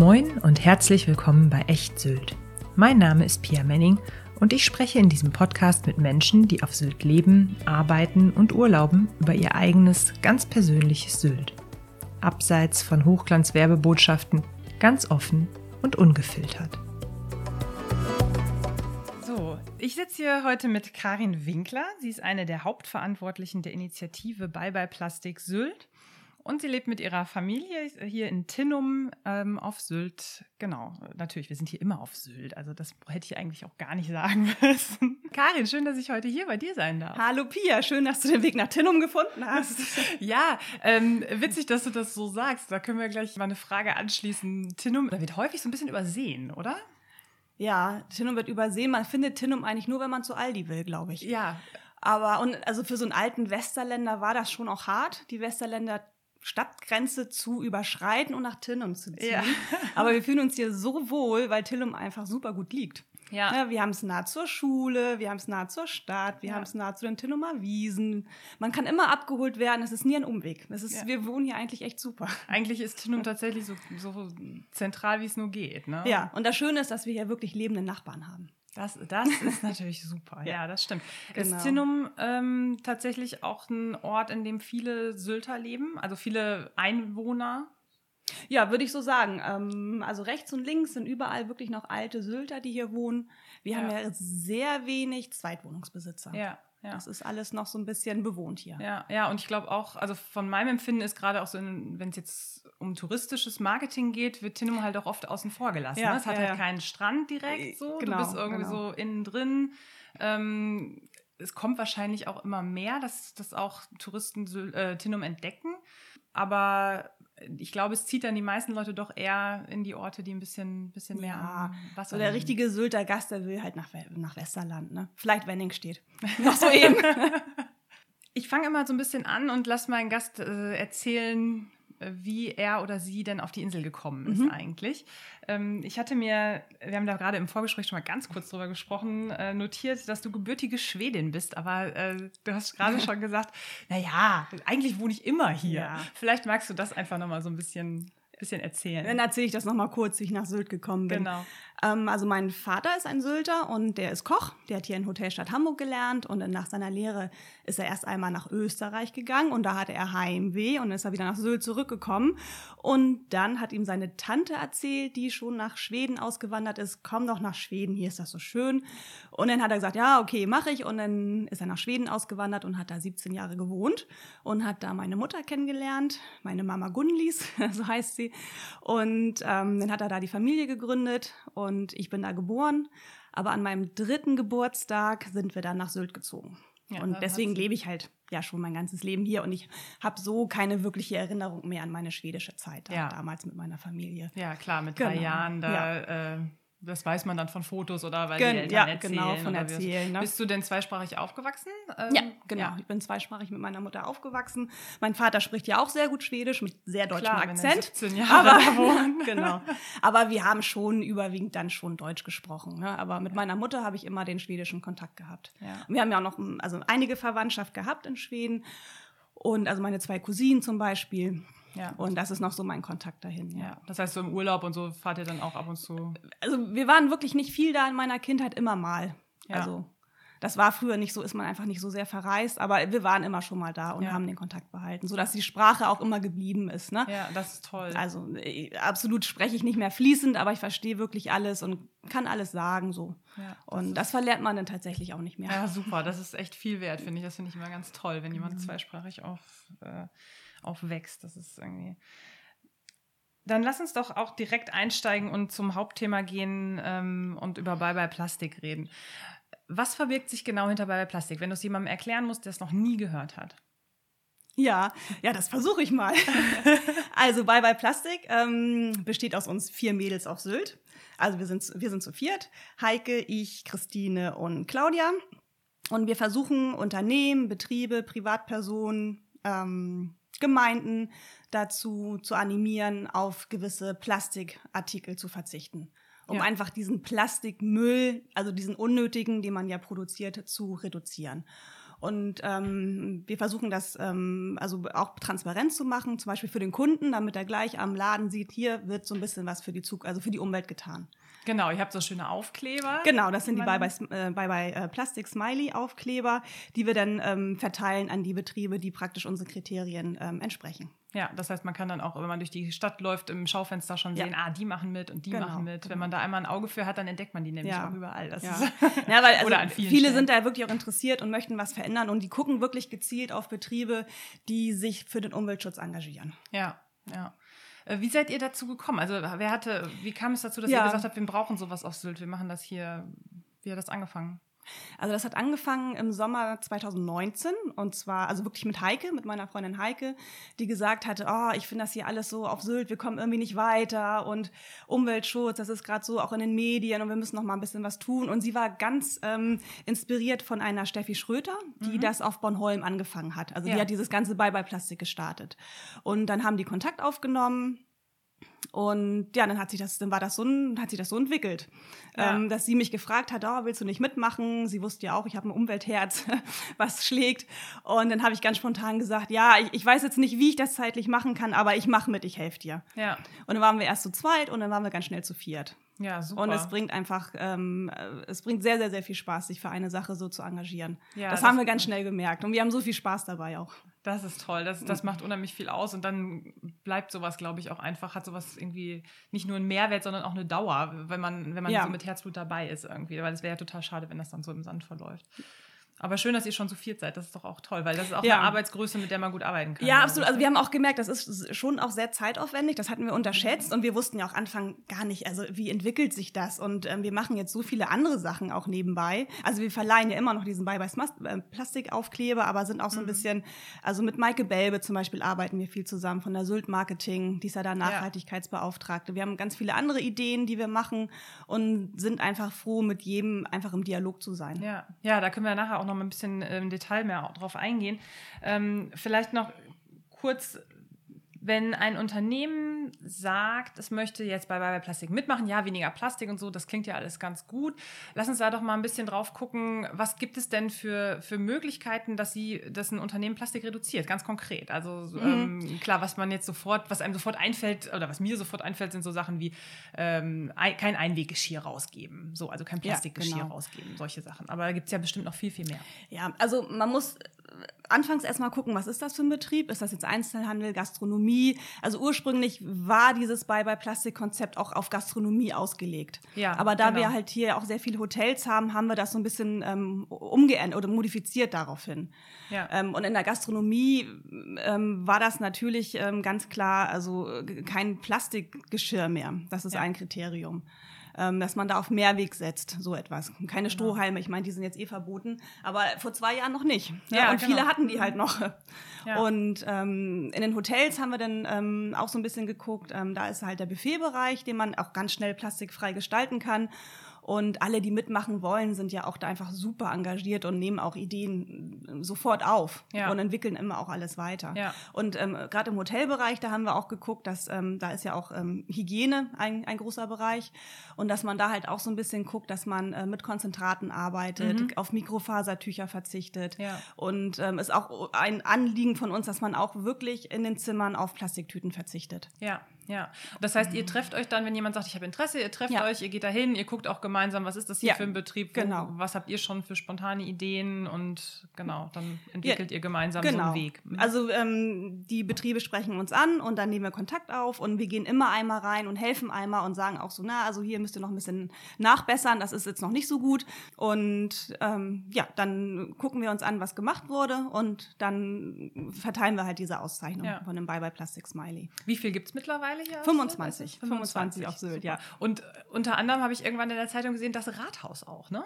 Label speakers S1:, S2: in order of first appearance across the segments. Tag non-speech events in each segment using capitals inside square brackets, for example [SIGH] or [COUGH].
S1: Moin und herzlich willkommen bei Echt Sylt. Mein Name ist Pia Menning und ich spreche in diesem Podcast mit Menschen, die auf Sylt leben, arbeiten und urlauben über ihr eigenes, ganz persönliches Sylt. Abseits von Hochglanzwerbebotschaften, ganz offen und ungefiltert. So, ich sitze hier heute mit Karin Winkler. Sie ist eine der Hauptverantwortlichen der Initiative Bye Bye Plastik Sylt. Und sie lebt mit ihrer Familie hier in Tinnum ähm, auf Sylt. Genau, natürlich, wir sind hier immer auf Sylt. Also das hätte ich eigentlich auch gar nicht sagen [LAUGHS] müssen. Karin, schön, dass ich heute hier bei dir sein darf.
S2: Hallo Pia, schön, dass du den Weg nach Tinnum gefunden hast. [LAUGHS]
S1: ja, ähm, witzig, dass du das so sagst. Da können wir gleich mal eine Frage anschließen. Tinnum, da wird häufig so ein bisschen übersehen, oder?
S2: Ja, Tinnum wird übersehen. Man findet Tinnum eigentlich nur, wenn man zu Aldi will, glaube ich.
S1: Ja.
S2: Aber und also für so einen alten Westerländer war das schon auch hart. Die Westerländer Stadtgrenze zu überschreiten und nach Tillum zu ziehen. Ja. [LAUGHS] Aber wir fühlen uns hier so wohl, weil Tillum einfach super gut liegt. Ja. ja wir haben es nah zur Schule, wir haben es nah zur Stadt, wir ja. haben es nah zu den Tillumer Wiesen. Man kann immer abgeholt werden, es ist nie ein Umweg. Das ist. Wir wohnen hier eigentlich echt super.
S1: Eigentlich ist Tillum tatsächlich so, so zentral, wie es nur geht. Ne?
S2: Ja, und das Schöne ist, dass wir hier wirklich lebende Nachbarn haben.
S1: Das, das ist natürlich super. [LAUGHS] Ja, das stimmt. Genau. Ist Zinnum ähm, tatsächlich auch ein Ort, in dem viele Sylter leben? Also viele Einwohner?
S2: Ja, würde ich so sagen. Ähm, also rechts und links sind überall wirklich noch alte Sylter, die hier wohnen. Wir ja. haben ja sehr wenig Zweitwohnungsbesitzer.
S1: Ja.
S2: Ja. Das ist alles noch so ein bisschen bewohnt hier.
S1: Ja, ja, und ich glaube auch, also von meinem Empfinden ist gerade auch so, wenn es jetzt um touristisches Marketing geht, wird Tinnum halt auch oft außen vor gelassen. Ja, ne? Es hat ja, halt ja. keinen Strand direkt so. Genau, du bist irgendwie genau. so innen drin. Ähm, es kommt wahrscheinlich auch immer mehr, dass, dass auch Touristen äh, Tinnum entdecken. Aber ich glaube, es zieht dann die meisten Leute doch eher in die Orte, die ein bisschen, bisschen mehr ja,
S2: Wasser So der richtige Sylter Gast, der will halt nach, nach Westerland, ne? Vielleicht Wenning steht. [LAUGHS] Noch so eben.
S1: ich fange immer so ein bisschen an und lass meinen Gast äh, erzählen, wie er oder sie denn auf die Insel gekommen ist mhm. eigentlich. Ähm, ich hatte mir, wir haben da gerade im Vorgespräch schon mal ganz kurz drüber gesprochen, äh, notiert, dass du gebürtige Schwedin bist, aber äh, du hast gerade [LAUGHS] schon gesagt, naja, eigentlich wohne ich immer hier. Ja. Vielleicht magst du das einfach nochmal so ein bisschen bisschen erzählen.
S2: Dann erzähle ich das nochmal kurz, wie ich nach Sylt gekommen bin.
S1: Genau.
S2: Ähm, also mein Vater ist ein Sylter und der ist Koch. Der hat hier in Hotelstadt Hamburg gelernt und nach seiner Lehre ist er erst einmal nach Österreich gegangen und da hatte er Heimweh und ist er wieder nach Sylt zurückgekommen. Und dann hat ihm seine Tante erzählt, die schon nach Schweden ausgewandert ist, komm doch nach Schweden, hier ist das so schön. Und dann hat er gesagt, ja, okay, mache ich. Und dann ist er nach Schweden ausgewandert und hat da 17 Jahre gewohnt und hat da meine Mutter kennengelernt, meine Mama Gunlis, [LAUGHS] so heißt sie. Und ähm, dann hat er da die Familie gegründet und ich bin da geboren. Aber an meinem dritten Geburtstag sind wir dann nach Sylt gezogen. Ja, und deswegen lebe ich halt ja schon mein ganzes Leben hier und ich habe so keine wirkliche Erinnerung mehr an meine schwedische Zeit ja. damals mit meiner Familie.
S1: Ja, klar, mit genau. drei Jahren da ja. äh, das weiß man dann von Fotos oder weil Gen die Eltern ja, erzählen.
S2: genau, von Erzählen.
S1: Ne? Bist du denn zweisprachig aufgewachsen?
S2: Ähm, ja, genau. Ja. Ich bin zweisprachig mit meiner Mutter aufgewachsen. Mein Vater spricht ja auch sehr gut Schwedisch mit sehr deutschem Klar, Akzent.
S1: 17 Jahre
S2: aber, [LAUGHS] genau. Aber wir haben schon überwiegend dann schon Deutsch gesprochen. Ne? Aber mit meiner Mutter habe ich immer den schwedischen Kontakt gehabt. Ja. Wir haben ja auch noch also einige Verwandtschaft gehabt in Schweden. Und also meine zwei Cousinen zum Beispiel. Ja. Und das ist noch so mein Kontakt dahin. Ja. ja.
S1: Das heißt, so im Urlaub und so fahrt ihr dann auch ab und zu?
S2: Also wir waren wirklich nicht viel da in meiner Kindheit, immer mal. Ja. Also das war früher nicht so, ist man einfach nicht so sehr verreist, aber wir waren immer schon mal da und ja. haben den Kontakt behalten, sodass die Sprache auch immer geblieben ist. Ne?
S1: Ja, das ist toll.
S2: Also äh, absolut spreche ich nicht mehr fließend, aber ich verstehe wirklich alles und kann alles sagen so. Ja, das und das verlernt man dann tatsächlich auch nicht mehr.
S1: Ja, super. Das ist echt viel wert, finde ich. Das finde ich immer ganz toll, wenn jemand zweisprachig auf äh, aufwächst. Das ist irgendwie. Dann lass uns doch auch direkt einsteigen und zum Hauptthema gehen ähm, und über Bye Bye Plastik reden. Was verbirgt sich genau hinter Bye Bye Plastik, wenn du es jemandem erklären musst, der es noch nie gehört hat?
S2: Ja, ja, das versuche ich mal. [LAUGHS] also Bye Bye Plastik ähm, besteht aus uns vier Mädels auf Sylt. Also wir sind, wir sind zu viert. Heike, ich, Christine und Claudia. Und wir versuchen Unternehmen, Betriebe, Privatpersonen, ähm, Gemeinden dazu zu animieren, auf gewisse Plastikartikel zu verzichten, um ja. einfach diesen Plastikmüll, also diesen unnötigen, den man ja produziert, zu reduzieren. Und ähm, wir versuchen das ähm, also auch transparent zu machen, zum Beispiel für den Kunden, damit er gleich am Laden sieht, hier wird so ein bisschen was für die Zug, also für die Umwelt getan.
S1: Genau, ihr habt so schöne Aufkleber.
S2: Genau, das sind die Bye-Bye äh, äh, Plastic Smiley Aufkleber, die wir dann ähm, verteilen an die Betriebe, die praktisch unsere Kriterien ähm, entsprechen.
S1: Ja, das heißt, man kann dann auch, wenn man durch die Stadt läuft, im Schaufenster schon sehen, ja. ah, die machen mit und die genau, machen mit. Genau. Wenn man da einmal ein Auge für hat, dann entdeckt man die nämlich ja. auch überall. Das
S2: ja. [LAUGHS] ja, weil [LAUGHS] also viele Stellen. sind da wirklich auch interessiert und möchten was verändern und die gucken wirklich gezielt auf Betriebe, die sich für den Umweltschutz engagieren.
S1: Ja, ja. Äh, wie seid ihr dazu gekommen? Also wer hatte, wie kam es dazu, dass ihr gesagt habt, wir brauchen sowas auf Sylt, wir machen das hier? Wie hat das angefangen?
S2: Also das hat angefangen im Sommer 2019 und zwar also wirklich mit Heike, mit meiner Freundin Heike, die gesagt hatte, oh, ich finde das hier alles so auf Sylt, wir kommen irgendwie nicht weiter und Umweltschutz, das ist gerade so auch in den Medien und wir müssen noch mal ein bisschen was tun. Und sie war ganz ähm, inspiriert von einer Steffi Schröter, die mhm. das auf Bornholm angefangen hat. Also ja. die hat dieses ganze Bye-Bye-Plastik gestartet. Und dann haben die Kontakt aufgenommen und ja, dann hat sich das, dann war das so, hat sich das so entwickelt, ja. ähm, dass sie mich gefragt hat, oh, willst du nicht mitmachen? Sie wusste ja auch, ich habe ein Umweltherz, [LAUGHS] was schlägt. Und dann habe ich ganz spontan gesagt, ja, ich, ich, weiß jetzt nicht, wie ich das zeitlich machen kann, aber ich mache mit, ich helfe dir. Ja. Und dann waren wir erst zu zweit und dann waren wir ganz schnell zu viert. Ja, super. Und es bringt einfach, ähm, es bringt sehr, sehr, sehr viel Spaß, sich für eine Sache so zu engagieren. Ja, das, das haben wir ganz schnell gemerkt und wir haben so viel Spaß dabei auch.
S1: Das ist toll, das, das macht unheimlich viel aus und dann bleibt sowas, glaube ich, auch einfach, hat sowas irgendwie nicht nur einen Mehrwert, sondern auch eine Dauer, wenn man, wenn man ja. so mit Herzblut dabei ist irgendwie, weil es wäre ja total schade, wenn das dann so im Sand verläuft. Aber schön, dass ihr schon zu viert seid. Das ist doch auch toll, weil das ist auch ja. eine Arbeitsgröße, mit der man gut arbeiten kann.
S2: Ja, absolut. Also wir haben auch gemerkt, das ist schon auch sehr zeitaufwendig. Das hatten wir unterschätzt und wir wussten ja auch Anfang gar nicht, also wie entwickelt sich das? Und ähm, wir machen jetzt so viele andere Sachen auch nebenbei. Also wir verleihen ja immer noch diesen Bye-Bye-Plastikaufkleber, aber sind auch so ein mhm. bisschen, also mit Maike Belbe zum Beispiel arbeiten wir viel zusammen von der Sylt Marketing. Die ist ja da Nachhaltigkeitsbeauftragte. Wir haben ganz viele andere Ideen, die wir machen und sind einfach froh, mit jedem einfach im Dialog zu sein.
S1: Ja, ja da können wir nachher auch noch mal ein bisschen im Detail mehr drauf eingehen. Ähm, vielleicht noch kurz wenn ein Unternehmen sagt, es möchte jetzt bei Bye Plastik mitmachen, ja, weniger Plastik und so, das klingt ja alles ganz gut. Lass uns da doch mal ein bisschen drauf gucken, was gibt es denn für, für Möglichkeiten, dass sie, dass ein Unternehmen Plastik reduziert, ganz konkret. Also mhm. ähm, klar, was man jetzt sofort, was einem sofort einfällt, oder was mir sofort einfällt, sind so Sachen wie ähm, kein Einweggeschirr rausgeben. So, also kein Plastikgeschirr ja, genau. rausgeben, solche Sachen. Aber da gibt es ja bestimmt noch viel, viel mehr.
S2: Ja, also man muss anfangs erstmal gucken, was ist das für ein Betrieb? Ist das jetzt Einzelhandel, Gastronomie? Also ursprünglich war dieses Bye-Bye-Plastik-Konzept auch auf Gastronomie ausgelegt. Ja, Aber da genau. wir halt hier auch sehr viele Hotels haben, haben wir das so ein bisschen ähm, umgeändert oder modifiziert daraufhin. Ja. Ähm, und in der Gastronomie ähm, war das natürlich ähm, ganz klar, also äh, kein Plastikgeschirr mehr. Das ist ja. ein Kriterium ähm, dass man da auf Mehrweg setzt, so etwas. Keine genau. Strohhalme, ich meine, die sind jetzt eh verboten, aber vor zwei Jahren noch nicht. Ne? Ja, und genau. viele hatten die halt noch. Ja. Und ähm, in den Hotels haben wir dann ähm, auch so ein bisschen geguckt, ähm, da ist halt der Buffetbereich, den man auch ganz schnell plastikfrei gestalten kann. Und alle, die mitmachen wollen, sind ja auch da einfach super engagiert und nehmen auch Ideen sofort auf ja. und entwickeln immer auch alles weiter. Ja. Und ähm, gerade im Hotelbereich, da haben wir auch geguckt, dass ähm, da ist ja auch ähm, Hygiene ein, ein großer Bereich und dass man da halt auch so ein bisschen guckt, dass man äh, mit Konzentraten arbeitet, mhm. auf Mikrofasertücher verzichtet. Ja. Und ähm, ist auch ein Anliegen von uns, dass man auch wirklich in den Zimmern auf Plastiktüten verzichtet.
S1: Ja, ja. Das heißt, ihr trefft euch dann, wenn jemand sagt, ich habe Interesse, ihr trefft ja. euch, ihr geht dahin, ihr guckt auch gemeinsam, was ist das hier ja. für ein Betrieb, wo, genau. was habt ihr schon für spontane Ideen und genau, dann entwickelt ja. ihr gemeinsam genau. so einen genau. Weg.
S2: Also ähm, die Betriebe sprechen uns an und dann nehmen wir Kontakt auf und wir gehen immer einmal rein und helfen einmal und sagen auch so, na, also hier müsst ihr noch ein bisschen nachbessern, das ist jetzt noch nicht so gut und ähm, ja, dann gucken wir uns an, was gemacht wurde und dann verteilen wir halt diese Auszeichnung von dem Bye Bye Plastic Smiley.
S1: Wie viel gibt es mittlerweile?
S2: Mittlerweile hier? 25. 25, 25 auf Sylt, ja.
S1: Und unter anderem habe ich irgendwann in der Zeitung gesehen, das Rathaus auch, ne?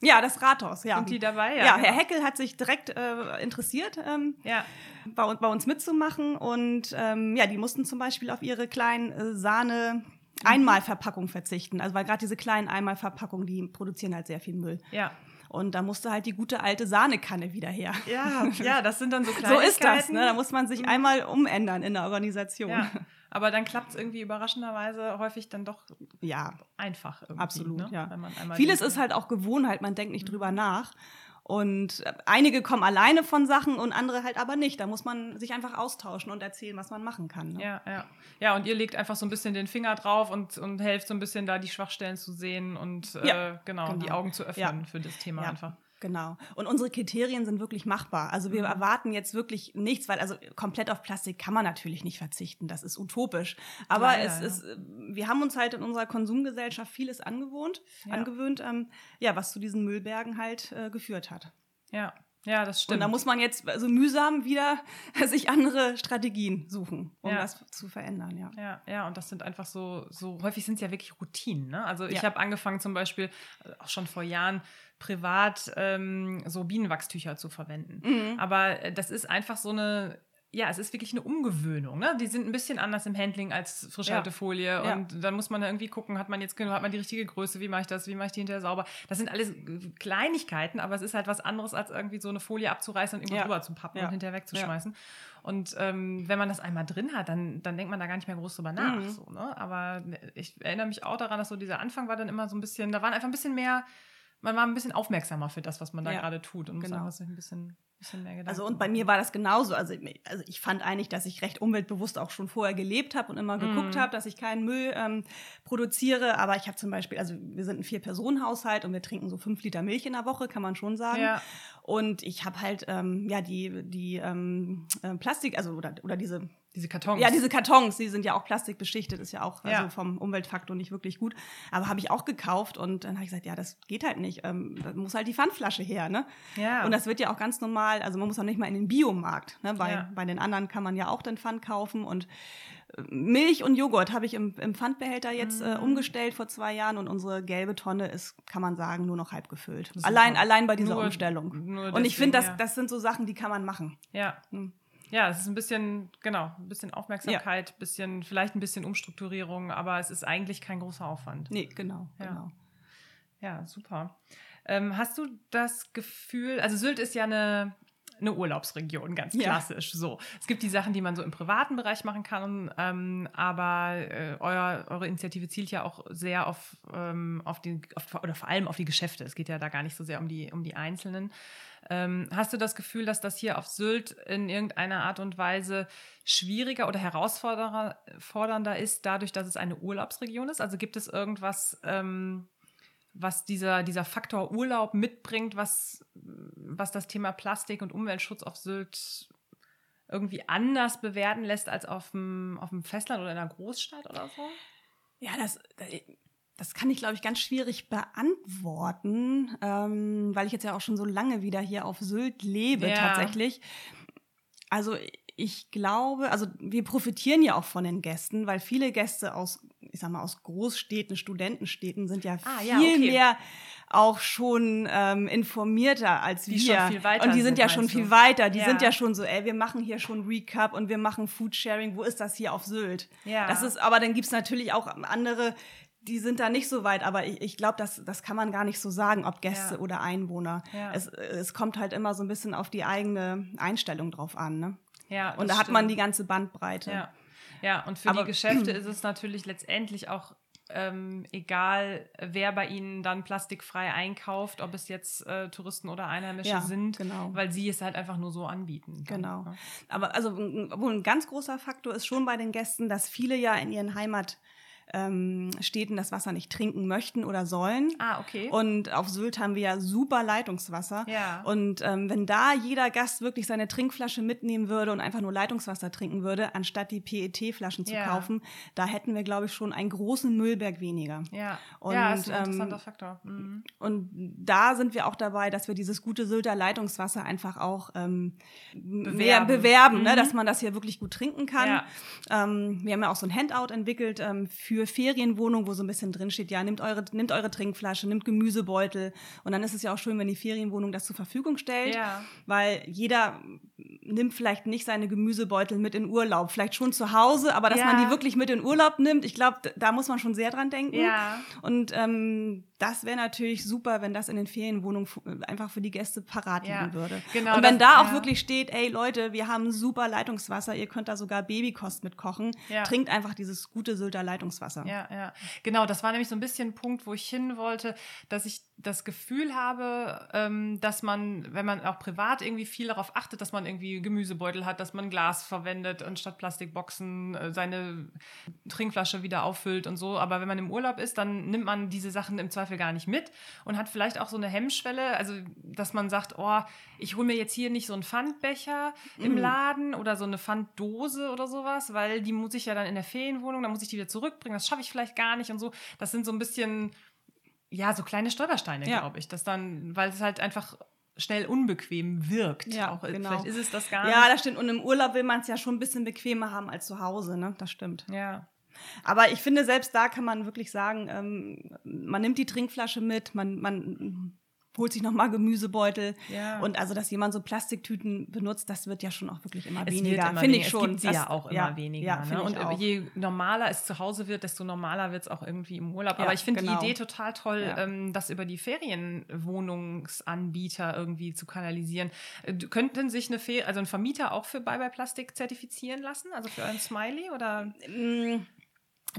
S2: Ja, das Rathaus, ja.
S1: Sind die dabei?
S2: Ja, ja Herr. Heckel hat sich direkt äh, interessiert, ähm, ja. bei, bei, uns mitzumachen. Und ähm, ja, die mussten zum Beispiel auf ihre kleinen äh, Sahne Einmalverpackung verzichten. Also weil gerade diese kleinen Einmalverpackungen, die produzieren halt sehr viel Müll. Ja. Und da musste halt die gute alte Sahnekanne wieder her.
S1: Ja, [LAUGHS] ja, das sind dann so kleine.
S2: So ist das, ne? Da muss man sich mhm. einmal umändern in der Organisation. Ja.
S1: Aber dann klappt es irgendwie überraschenderweise häufig dann doch ja. einfach irgendwie.
S2: Absolut, ne? ja. Vieles ist halt auch Gewohnheit, man denkt nicht mhm. drüber nach. Und einige kommen alleine von Sachen und andere halt aber nicht. Da muss man sich einfach austauschen und erzählen, was man machen kann. Ne?
S1: Ja, ja. Ja, und ihr legt einfach so ein bisschen den Finger drauf und, und helft so ein bisschen da die Schwachstellen zu sehen und ja, äh, genau, genau, die Augen zu öffnen ja. für das Thema ja. einfach.
S2: Genau. Und unsere Kriterien sind wirklich machbar. Also wir mhm. erwarten jetzt wirklich nichts, weil also komplett auf Plastik kann man natürlich nicht verzichten. Das ist utopisch. Aber Leider, es ist, ja. wir haben uns halt in unserer Konsumgesellschaft vieles angewohnt, ja. angewöhnt, ähm, ja, was zu diesen Müllbergen halt äh, geführt hat.
S1: Ja. Ja, das stimmt.
S2: Und da muss man jetzt so also mühsam wieder [LAUGHS] sich andere Strategien suchen, um ja. das zu verändern, ja.
S1: Ja, ja, und das sind einfach so, so häufig sind es ja wirklich Routinen. Ne? Also ich ja. habe angefangen zum Beispiel, äh, auch schon vor Jahren, privat ähm, so Bienenwachstücher zu verwenden. Mhm. Aber äh, das ist einfach so eine ja, es ist wirklich eine Umgewöhnung. Ne? Die sind ein bisschen anders im Handling als Frischhaltefolie. Ja. Und ja. dann muss man irgendwie gucken, hat man jetzt genug, hat man die richtige Größe, wie mache ich das, wie mache ich die hinterher sauber. Das sind alles Kleinigkeiten, aber es ist halt was anderes, als irgendwie so eine Folie abzureißen und irgendwo ja. drüber zu pappen und hinterher wegzuschmeißen. Und ähm, wenn man das einmal drin hat, dann, dann denkt man da gar nicht mehr groß drüber nach. Mhm. So, ne? Aber ich erinnere mich auch daran, dass so dieser Anfang war dann immer so ein bisschen, da waren einfach ein bisschen mehr man war ein bisschen aufmerksamer für das, was man da ja, gerade tut und genau. muss sich ein bisschen, bisschen mehr Gedanken
S2: Also und bei mir war das genauso. Also, also ich fand eigentlich, dass ich recht umweltbewusst auch schon vorher gelebt habe und immer geguckt mm. habe, dass ich keinen Müll ähm, produziere. Aber ich habe zum Beispiel, also wir sind ein Vier-Personen-Haushalt und wir trinken so fünf Liter Milch in der Woche, kann man schon sagen. Ja. Und ich habe halt ähm, ja die die ähm, äh, Plastik, also oder oder diese
S1: diese Kartons.
S2: Ja, diese Kartons, die sind ja auch plastikbeschichtet, ist ja auch ja. Also vom Umweltfaktor nicht wirklich gut. Aber habe ich auch gekauft und dann habe ich gesagt, ja, das geht halt nicht. Ähm, da muss halt die Pfandflasche her, ne? Ja. Und das wird ja auch ganz normal, also man muss auch nicht mal in den Biomarkt. Ne? Bei, ja. bei den anderen kann man ja auch den Pfand kaufen und äh, Milch und Joghurt habe ich im, im Pfandbehälter jetzt äh, mhm. umgestellt vor zwei Jahren und unsere gelbe Tonne ist, kann man sagen, nur noch halb gefüllt. Allein, allein bei dieser nur, Umstellung. Nur deswegen, und ich finde, das, ja. das sind so Sachen, die kann man machen.
S1: Ja. Hm. Ja, es ist ein bisschen, genau, ein bisschen Aufmerksamkeit, ja. bisschen, vielleicht ein bisschen Umstrukturierung, aber es ist eigentlich kein großer Aufwand.
S2: Nee, genau,
S1: ja.
S2: genau.
S1: Ja, super. Ähm, hast du das Gefühl, also Sylt ist ja eine, eine Urlaubsregion, ganz klassisch. Ja. So, es gibt die Sachen, die man so im privaten Bereich machen kann, ähm, aber äh, euer, eure Initiative zielt ja auch sehr auf, ähm, auf die, auf, oder vor allem auf die Geschäfte. Es geht ja da gar nicht so sehr um die, um die Einzelnen. Ähm, hast du das Gefühl, dass das hier auf Sylt in irgendeiner Art und Weise schwieriger oder herausfordernder ist, dadurch, dass es eine Urlaubsregion ist? Also gibt es irgendwas, ähm, was dieser, dieser Faktor Urlaub mitbringt, was, was das Thema Plastik und Umweltschutz auf Sylt irgendwie anders bewerten lässt als auf dem, auf dem Festland oder in einer Großstadt oder so?
S2: Ja, das, das kann ich, glaube ich, ganz schwierig beantworten, ähm, weil ich jetzt ja auch schon so lange wieder hier auf Sylt lebe ja. tatsächlich. Also ich glaube, also wir profitieren ja auch von den Gästen, weil viele Gäste aus, ich sag mal, aus Großstädten, Studentenstädten sind ja ah, viel ja, okay. mehr auch schon ähm, informierter als die wir. Schon viel weiter und die sind, sind ja schon viel du? weiter. Die ja. sind ja schon so, ey, wir machen hier schon Recap und wir machen Foodsharing. Wo ist das hier auf Sylt? Ja. Das ist, aber dann gibt's natürlich auch andere, die sind da nicht so weit, aber ich, ich glaube, das, das kann man gar nicht so sagen, ob Gäste ja. oder Einwohner. Ja. Es, es kommt halt immer so ein bisschen auf die eigene Einstellung drauf an. Ne? Ja, und da stimmt. hat man die ganze Bandbreite.
S1: Ja, ja und für aber, die Geschäfte [CLEARS THROAT] ist es natürlich letztendlich auch ähm, egal, wer bei ihnen dann plastikfrei einkauft, ob es jetzt äh, Touristen oder Einheimische ja, sind, genau. weil sie es halt einfach nur so anbieten.
S2: Dann, genau. Ne? Aber also wohl ein ganz großer Faktor ist schon bei den Gästen, dass viele ja in ihren Heimat ähm, Städten das Wasser nicht trinken möchten oder sollen.
S1: Ah, okay.
S2: Und auf Sylt haben wir ja super Leitungswasser. Ja. Und ähm, wenn da jeder Gast wirklich seine Trinkflasche mitnehmen würde und einfach nur Leitungswasser trinken würde, anstatt die PET-Flaschen zu ja. kaufen, da hätten wir, glaube ich, schon einen großen Müllberg weniger.
S1: Ja, und, ja ist ein ähm, interessanter Faktor.
S2: Mhm. Und da sind wir auch dabei, dass wir dieses gute Sylter Leitungswasser einfach auch ähm, bewerben, mehr bewerben ne, mhm. ne, dass man das hier wirklich gut trinken kann. Ja. Ähm, wir haben ja auch so ein Handout entwickelt ähm, für für Ferienwohnungen, wo so ein bisschen drin steht, ja, nimmt eure, nimmt eure Trinkflasche, nimmt Gemüsebeutel. Und dann ist es ja auch schön, wenn die Ferienwohnung das zur Verfügung stellt. Ja. Weil jeder nimmt vielleicht nicht seine Gemüsebeutel mit in Urlaub, vielleicht schon zu Hause, aber dass ja. man die wirklich mit in Urlaub nimmt, ich glaube, da muss man schon sehr dran denken. Ja. Und ähm, das wäre natürlich super, wenn das in den Ferienwohnungen einfach für die Gäste parat liegen ja. würde. Genau, und wenn das, da auch wirklich steht, ey Leute, wir haben super Leitungswasser, ihr könnt da sogar Babykost mitkochen, trinkt einfach dieses gute Sylter Leitungswasser.
S1: Ja, ja. Genau, das war nämlich so ein bisschen ein Punkt, wo ich hin wollte, dass ich das Gefühl habe, ähm, dass man, wenn man auch privat irgendwie viel darauf achtet, dass man irgendwie Gemüsebeutel hat, dass man Glas verwendet und statt Plastikboxen äh, seine Trinkflasche wieder auffüllt und so. Aber wenn man im Urlaub ist, dann nimmt man diese Sachen im Zweifel gar nicht mit und hat vielleicht auch so eine Hemmschwelle, also dass man sagt, oh, ich hole mir jetzt hier nicht so einen Pfandbecher mhm. im Laden oder so eine Pfanddose oder sowas, weil die muss ich ja dann in der Ferienwohnung, dann muss ich die wieder zurückbringen, das schaffe ich vielleicht gar nicht und so. Das sind so ein bisschen ja, so kleine Stolpersteine, ja. glaube ich. Das dann, weil es halt einfach schnell unbequem wirkt.
S2: Ja, auch, genau. Vielleicht ist es das gar nicht. Ja, das stimmt. Und im Urlaub will man es ja schon ein bisschen bequemer haben als zu Hause, ne? Das stimmt.
S1: Ja.
S2: Aber ich finde, selbst da kann man wirklich sagen, ähm, man nimmt die Trinkflasche mit, man, man holt sich nochmal Gemüsebeutel. Ja. Und also, dass jemand so Plastiktüten benutzt, das wird ja schon auch wirklich immer es weniger. Finde ich schon. Es
S1: gibt sie ja auch immer ja, weniger. Ja, ne? Und auch. je normaler es zu Hause wird, desto normaler wird es auch irgendwie im Urlaub. Aber ich finde genau. die Idee total toll, ähm, das über die Ferienwohnungsanbieter irgendwie zu kanalisieren. Äh, könnten sich eine Fer also ein Vermieter auch für Bye Bye Plastik zertifizieren lassen? Also für einen Smiley oder?
S2: Mm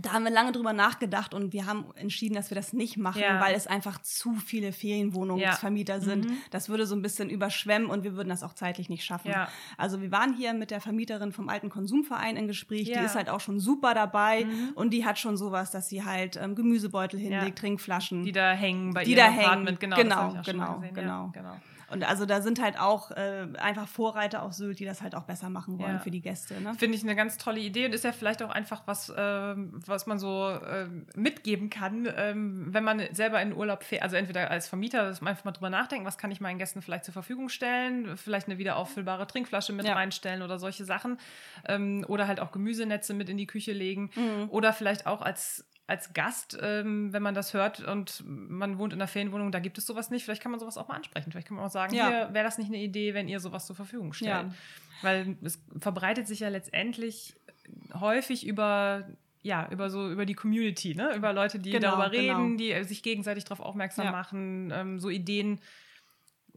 S2: da haben wir lange drüber nachgedacht und wir haben entschieden, dass wir das nicht machen, ja. weil es einfach zu viele Ferienwohnungsvermieter ja. sind. Mhm. Das würde so ein bisschen überschwemmen und wir würden das auch zeitlich nicht schaffen. Ja. Also wir waren hier mit der Vermieterin vom alten Konsumverein in Gespräch, die ist halt auch schon super dabei mhm. und die hat schon sowas, dass sie halt ähm, Gemüsebeutel hinlegt, Trinkflaschen.
S1: Die da hängen bei
S2: die
S1: da
S2: hängen. Genau, genau, genau, genau. genau. Und also da sind halt auch äh, einfach Vorreiter auf Sylt, die das halt auch besser machen wollen ja. für die Gäste. Ne?
S1: Finde ich eine ganz tolle Idee und ist ja vielleicht auch einfach was, äh, was man so äh, mitgeben kann, ähm, wenn man selber in Urlaub fährt. Also entweder als Vermieter, dass man einfach mal drüber nachdenken, was kann ich meinen Gästen vielleicht zur Verfügung stellen, vielleicht eine wieder auffüllbare Trinkflasche mit ja. reinstellen oder solche Sachen. Ähm, oder halt auch Gemüsenetze mit in die Küche legen. Mhm. Oder vielleicht auch als als Gast, ähm, wenn man das hört und man wohnt in einer Ferienwohnung, da gibt es sowas nicht, vielleicht kann man sowas auch mal ansprechen. Vielleicht kann man auch sagen, ja. hier wäre das nicht eine Idee, wenn ihr sowas zur Verfügung stellt. Ja. Weil es verbreitet sich ja letztendlich häufig über ja, über so, über die Community, ne? Über Leute, die genau, darüber reden, genau. die sich gegenseitig darauf aufmerksam ja. machen, ähm, so Ideen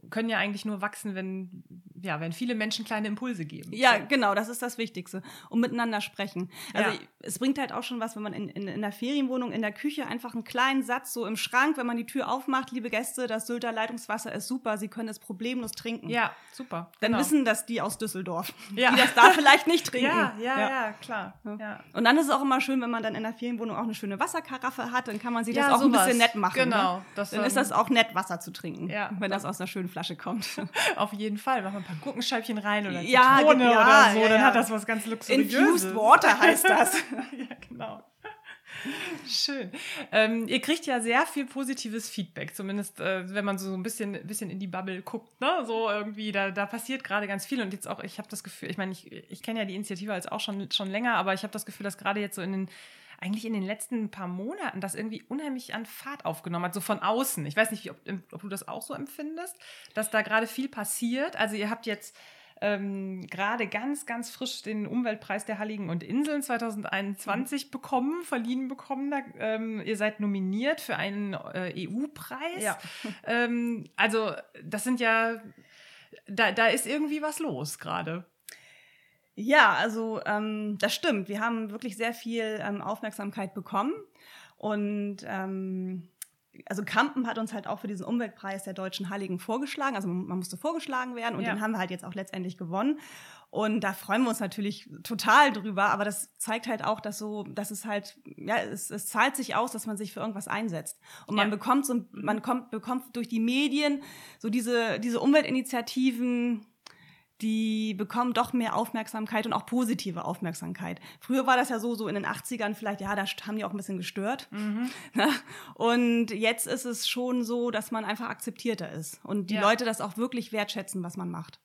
S1: können ja eigentlich nur wachsen, wenn, ja, wenn viele Menschen kleine Impulse geben.
S2: Ja, so. genau, das ist das Wichtigste. Und miteinander sprechen. Also ja. es bringt halt auch schon was, wenn man in, in, in der Ferienwohnung, in der Küche einfach einen kleinen Satz so im Schrank, wenn man die Tür aufmacht, liebe Gäste, das Sylter Leitungswasser ist super, Sie können es problemlos trinken.
S1: Ja, super.
S2: Dann genau. wissen das die aus Düsseldorf, [LAUGHS] ja. die das da vielleicht nicht trinken.
S1: Ja, ja, ja, ja klar.
S2: Und dann ist es auch immer schön, wenn man dann in der Ferienwohnung auch eine schöne Wasserkaraffe hat, dann kann man sich das auch sowas. ein bisschen nett machen. Genau. Ne? dann ist das auch nett, Wasser zu trinken, wenn das aus einer schönen Flasche kommt. [LAUGHS]
S1: Auf jeden Fall. Machen wir ein paar Gurkenscheibchen rein oder ja, Zitrone ja, oder so, ja, dann hat das was ganz luxuriöses.
S2: Infused Water heißt das. [LAUGHS]
S1: ja, genau. Schön. Ähm, ihr kriegt ja sehr viel positives Feedback, zumindest äh, wenn man so ein bisschen, bisschen in die Bubble guckt, ne? So irgendwie, da, da passiert gerade ganz viel. Und jetzt auch, ich habe das Gefühl, ich meine, ich, ich kenne ja die Initiative als auch schon, schon länger, aber ich habe das Gefühl, dass gerade jetzt so in den eigentlich in den letzten paar Monaten das irgendwie unheimlich an Fahrt aufgenommen hat, so von außen. Ich weiß nicht, ob, ob du das auch so empfindest, dass da gerade viel passiert. Also ihr habt jetzt ähm, gerade ganz, ganz frisch den Umweltpreis der Halligen und Inseln 2021 mhm. bekommen, verliehen bekommen. Da, ähm, ihr seid nominiert für einen äh, EU-Preis. Ja. Ähm, also das sind ja, da, da ist irgendwie was los gerade.
S2: Ja, also ähm, das stimmt. Wir haben wirklich sehr viel ähm, Aufmerksamkeit bekommen. Und ähm, also Kampen hat uns halt auch für diesen Umweltpreis der deutschen Halligen vorgeschlagen. Also man, man musste vorgeschlagen werden und ja. den haben wir halt jetzt auch letztendlich gewonnen. Und da freuen wir uns natürlich total drüber, aber das zeigt halt auch, dass so, dass es halt, ja, es, es zahlt sich aus, dass man sich für irgendwas einsetzt. Und man ja. bekommt so, man kommt, bekommt durch die Medien so diese, diese Umweltinitiativen, die bekommen doch mehr Aufmerksamkeit und auch positive Aufmerksamkeit. Früher war das ja so, so in den 80ern vielleicht, ja, da haben die auch ein bisschen gestört. Mhm. [LAUGHS] Ne? Und jetzt ist es schon so, dass man einfach akzeptierter ist und die ja. Leute das auch wirklich wertschätzen, was man macht.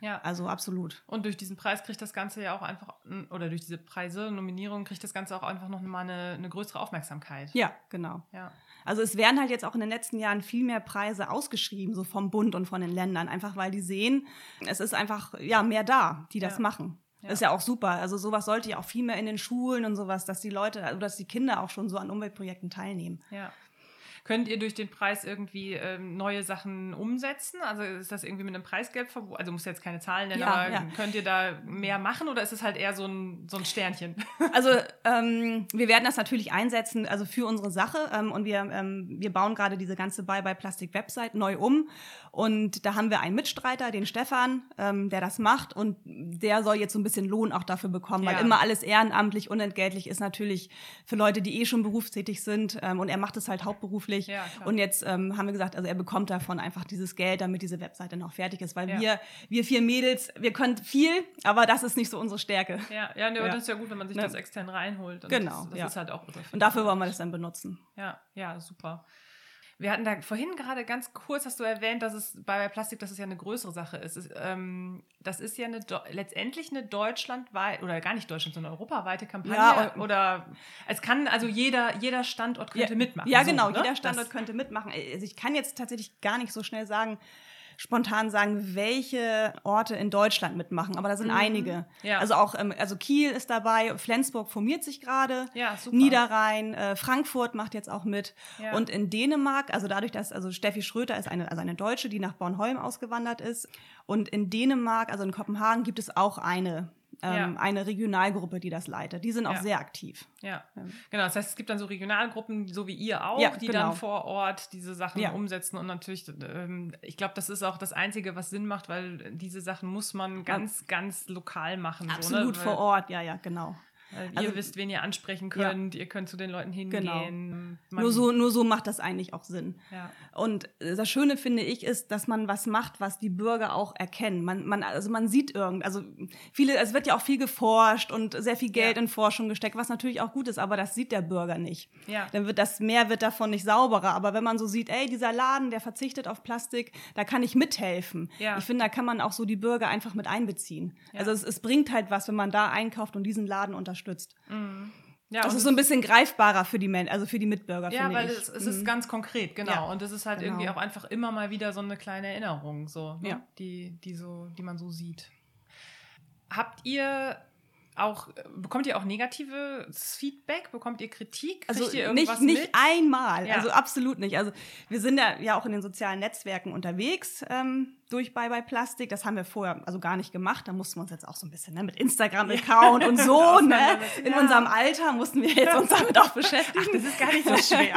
S2: Ja. Also absolut.
S1: Und durch diesen Preis kriegt das Ganze ja auch einfach, oder durch diese Preise, Nominierung, kriegt das Ganze auch einfach noch mal eine, eine größere Aufmerksamkeit.
S2: Ja, genau. Ja. Also es werden halt jetzt auch in den letzten Jahren viel mehr Preise ausgeschrieben, so vom Bund und von den Ländern, einfach weil die sehen, es ist einfach ja mehr da, die das ja. machen. Ja. Ist ja auch super. Also sowas sollte ja auch viel mehr in den Schulen und sowas, dass die Leute, also dass die Kinder auch schon so an Umweltprojekten teilnehmen.
S1: Ja. Könnt ihr durch den Preis irgendwie ähm, neue Sachen umsetzen? Also ist das irgendwie mit einem Preisgeld verbunden? Also muss jetzt keine Zahlen nennen, ja, aber ja. könnt ihr da mehr machen oder ist es halt eher so ein, so ein Sternchen? [LAUGHS]
S2: Also ähm, wir werden das natürlich einsetzen, also für unsere Sache. Ähm, und wir, ähm, wir bauen gerade diese ganze Bye-Bye-Plastik-Website neu um. Und da haben wir einen Mitstreiter, den Stefan, ähm, der das macht. Und der soll jetzt so ein bisschen Lohn auch dafür bekommen, ja. weil immer alles ehrenamtlich, unentgeltlich ist natürlich für Leute, die eh schon berufstätig sind. Ähm, und er macht es halt hauptberuflich beruflich. Ja, und jetzt ähm, haben wir gesagt, also er bekommt davon einfach dieses Geld, damit diese Webseite noch fertig ist, weil ja. wir, wir vier Mädels, wir können viel, aber das ist nicht so unsere Stärke.
S1: Ja, ja, ne, ja. das ist ja gut, wenn man sich ne? das extern reinholt.
S2: genau.
S1: Das, das ist halt auch
S2: Und dafür wollen wir das dann benutzen.
S1: Ja, ja, super. Wir hatten da vorhin gerade ganz kurz, hast du erwähnt, dass es bei Plastik, dass es ja eine größere Sache ist. Es, ähm, das ist ja eine, letztendlich eine deutschlandweit oder gar nicht Deutschland, sondern europaweite Kampagne. Ja, oder es kann also jeder, jeder Standort könnte
S2: ja,
S1: mitmachen.
S2: Ja, genau, ne? jeder Standort das, könnte mitmachen. Also ich kann jetzt tatsächlich gar nicht so schnell sagen, spontan sagen, welche Orte in Deutschland mitmachen, aber da sind mhm. einige. Ja. Also auch, ähm, also Kiel ist dabei, Flensburg formiert sich gerade, ja, Niederrhein, äh, Frankfurt macht jetzt auch mit. Ja. Und in Dänemark, also dadurch, dass, also Steffi Schröter ist eine, also eine Deutsche, die nach Bornholm ausgewandert ist. Und in Dänemark, also in Kopenhagen, gibt es auch eine ähm, ja. eine Regionalgruppe, die das leitet. Die sind auch ja. sehr aktiv.
S1: Ja. genau. Das heißt, es gibt dann so Regionalgruppen, so wie ihr auch, die genau. dann vor Ort diese Sachen umsetzen. Und natürlich, ähm, ich glaube, das ist auch das Einzige, was Sinn macht, weil diese Sachen muss man ganz, ganz lokal machen.
S2: Absolut
S1: so,
S2: ne? vor Ort, ja, ja, genau.
S1: Also, ihr wisst, wen ihr ansprechen könnt, ja. ihr könnt zu den Leuten hingehen.
S2: Genau. Nur, so, nur so macht das eigentlich auch Sinn. Ja. Und das Schöne finde ich ist, dass man was macht, was die Bürger auch erkennen. Man, man, also man sieht irgend, also viele, es wird ja auch viel geforscht und sehr viel Geld ja. in Forschung gesteckt, was natürlich auch gut ist, aber das sieht der Bürger nicht. Ja. Dann wird das Meer wird davon nicht sauberer. Aber wenn man so sieht, ey, dieser Laden, der verzichtet auf Plastik, da kann ich mithelfen. Ja. Ich finde, da kann man auch so die Bürger einfach mit einbeziehen. Also es, es bringt halt was, wenn man da einkauft und diesen Laden unterstützt unterstützt. Mhm. Ja, das ist so ein bisschen greifbarer für die Men also für die Mitbürger.
S1: Ja, weil. Es, es mhm. ist ganz konkret, genau. Ja, und es ist halt genau. irgendwie auch einfach immer mal wieder so eine kleine Erinnerung, so, ne? ja. die, die so, die man so sieht. Habt ihr auch, bekommt ihr auch negatives Feedback? Bekommt ihr Kritik?
S2: Kriegt also ihr nicht, nicht einmal, ja. also absolut nicht. Also wir sind ja, ja auch in den sozialen Netzwerken unterwegs. Ähm, durch Bye Bye Plastik. Das haben wir vorher also gar nicht gemacht. Da mussten wir uns jetzt auch so ein bisschen ne, mit Instagram-Account und [LAUGHS] so. ne? In ja. unserem Alter mussten wir jetzt uns damit auch beschäftigen. Ach,
S1: das ist gar nicht so [LAUGHS] schwer.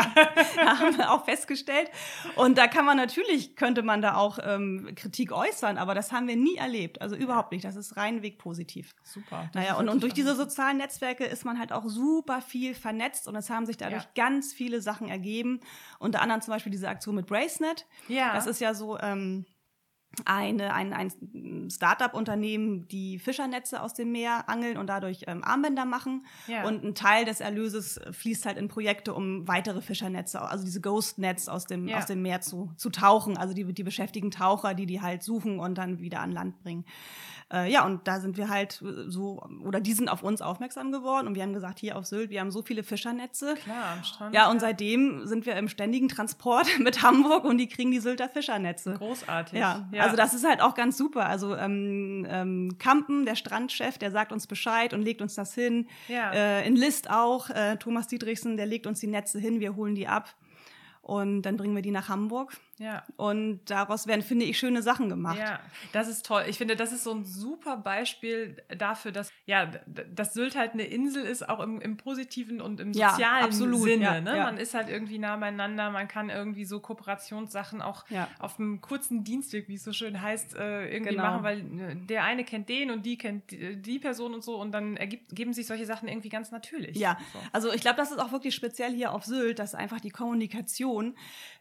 S2: da haben wir auch festgestellt. Und da kann man natürlich, könnte man da auch ähm, Kritik äußern, aber das haben wir nie erlebt. Also überhaupt nicht. Das ist reinweg positiv.
S1: Super.
S2: Naja, und, und durch diese sozialen Netzwerke ist man halt auch super viel vernetzt und es haben sich dadurch ja. ganz viele Sachen ergeben. Unter anderem zum Beispiel diese Aktion mit Bracenet. Ja. Das ist ja so, ähm, eine, ein, ein Start-up-Unternehmen, die Fischernetze aus dem Meer angeln und dadurch ähm, Armbänder machen. Ja. Und ein Teil des Erlöses fließt halt in Projekte, um weitere Fischernetze, also diese Ghost-Nets aus dem, ja. aus dem Meer zu, zu tauchen. Also die, die beschäftigen Taucher, die die halt suchen und dann wieder an Land bringen. Äh, ja, und da sind wir halt so, oder die sind auf uns aufmerksam geworden und wir haben gesagt, hier auf Sylt, wir haben so viele Fischernetze.
S1: Klar, am Strand.
S2: Ja, und seitdem sind wir im ständigen Transport [LAUGHS] mit Hamburg und die kriegen die Sylter Fischernetze.
S1: Großartig.
S2: Ja, ja. also das ist halt auch ganz super. Also ähm, ähm, Kampen, der Strandchef, der sagt uns Bescheid und legt uns das hin. Ja. Äh, in List auch, äh, Thomas Dietrichsen, der legt uns die Netze hin, wir holen die ab. Und dann bringen wir die nach Hamburg. Ja. Und daraus werden, finde ich, schöne Sachen gemacht.
S1: Ja, das ist toll. Ich finde, das ist so ein super Beispiel dafür, dass, ja, dass Sylt halt eine Insel ist, auch im, im positiven und im sozialen ja, absolut. Sinne. Ja, ne? Ja. Man ist halt irgendwie nah beieinander, man kann irgendwie so Kooperationssachen auch auf einem kurzen Dienstweg, wie es so schön heißt, äh, irgendwie genau. machen, weil äh, der eine kennt den und die kennt die Person und so und dann ergeben sich solche Sachen irgendwie ganz natürlich.
S2: Ja,
S1: so.
S2: also ich glaube, das ist auch wirklich speziell hier auf Sylt, dass einfach die Kommunikation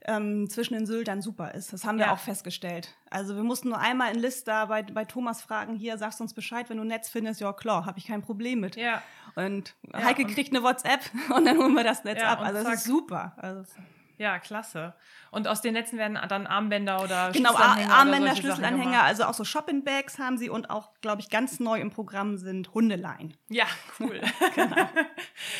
S2: ähm, zwischen den Sylt dann super ist. Das haben wir auch festgestellt. Also wir mussten nur einmal in List da bei, bei Thomas fragen, hier, sagst du uns Bescheid, wenn du ein Netz findest, ja klar, habe ich kein Problem mit. Ja. Und Heike ja, und kriegt eine WhatsApp [LAUGHS] und dann holen wir das Netz ja, ab. Also das ist super. Also
S1: Ja, klasse. Und aus den Netzen werden dann Armbänder oder
S2: Genau, Armbänder, Schlüsselanhänger, also auch so Shopping-Bags haben sie und auch, glaube ich, ganz neu im Programm sind Hundeleien.
S1: Ja, cool. [LAUGHS] genau.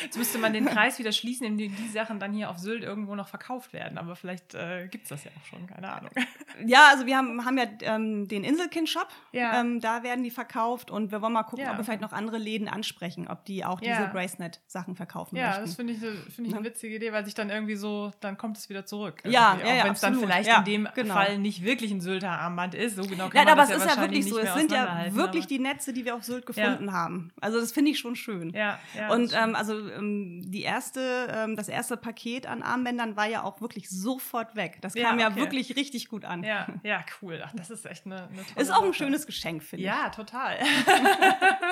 S1: Jetzt müsste man den Kreis wieder schließen, indem die Sachen dann hier auf Sylt irgendwo noch verkauft werden. Aber vielleicht äh, gibt es das ja auch schon, keine Ahnung. [LAUGHS]
S2: Ja, also wir haben, haben ja ähm, den Inselkind-Shop. Ja. Ähm, da werden die verkauft und wir wollen mal gucken, ja. ob wir vielleicht noch andere Läden ansprechen, ob die auch diese Gracenet-Sachen verkaufen
S1: ja,
S2: möchten.
S1: Ja, das finde ich, find ich eine witzige Idee, weil sich dann irgendwie so, dann kommt es wieder zurück.
S2: Ja, ja,
S1: ja,
S2: wenn
S1: es dann vielleicht in dem genau. Fall nicht wirklich ein Sylter Armband ist. So genau kann
S2: ja,
S1: aber
S2: es ist ja wirklich so. Es sind ja wirklich die Netze, die wir auf Sylt gefunden haben. Also das finde ich schon schön.
S1: Ja,
S2: ja und ähm, also ähm, die erste, ähm, das erste Paket an Armbändern war ja auch wirklich sofort weg. Das kam ja, okay. wirklich richtig gut an.
S1: Ja, ja, cool. Ach, das ist echt eine, eine
S2: tolle Ist auch ein schönes Geschenk, finde
S1: ich. Ja, total. [LAUGHS]